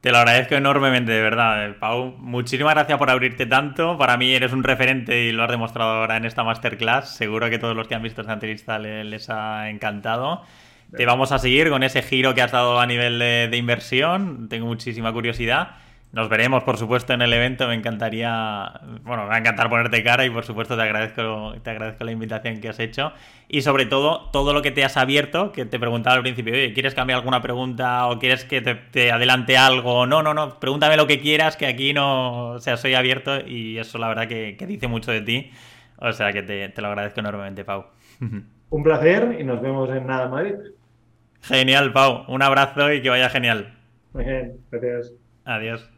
Te lo agradezco enormemente, de verdad, Pau. Muchísimas gracias por abrirte tanto. Para mí eres un referente y lo has demostrado ahora en esta masterclass. Seguro que todos los que han visto esta entrevista les ha encantado. Te vamos a seguir con ese giro que has dado a nivel de, inversión. Tengo muchísima curiosidad. Nos veremos, por supuesto, en el evento. Me encantaría, bueno, me va a encantar ponerte cara y, por supuesto, te agradezco, te agradezco la invitación que has hecho. Y, sobre todo, todo lo que te has abierto, que te preguntaba al principio, oye, ¿quieres cambiar alguna pregunta o quieres que te, adelante algo? No, no, no, pregúntame lo que quieras, que aquí no, o sea, soy abierto y eso, la verdad, que, dice mucho de ti. O sea, que te, te lo agradezco enormemente, Pau. Un placer y nos vemos en Nada Madrid. Genial, Pau. Un abrazo y que vaya genial. Muy bien, gracias. Adiós.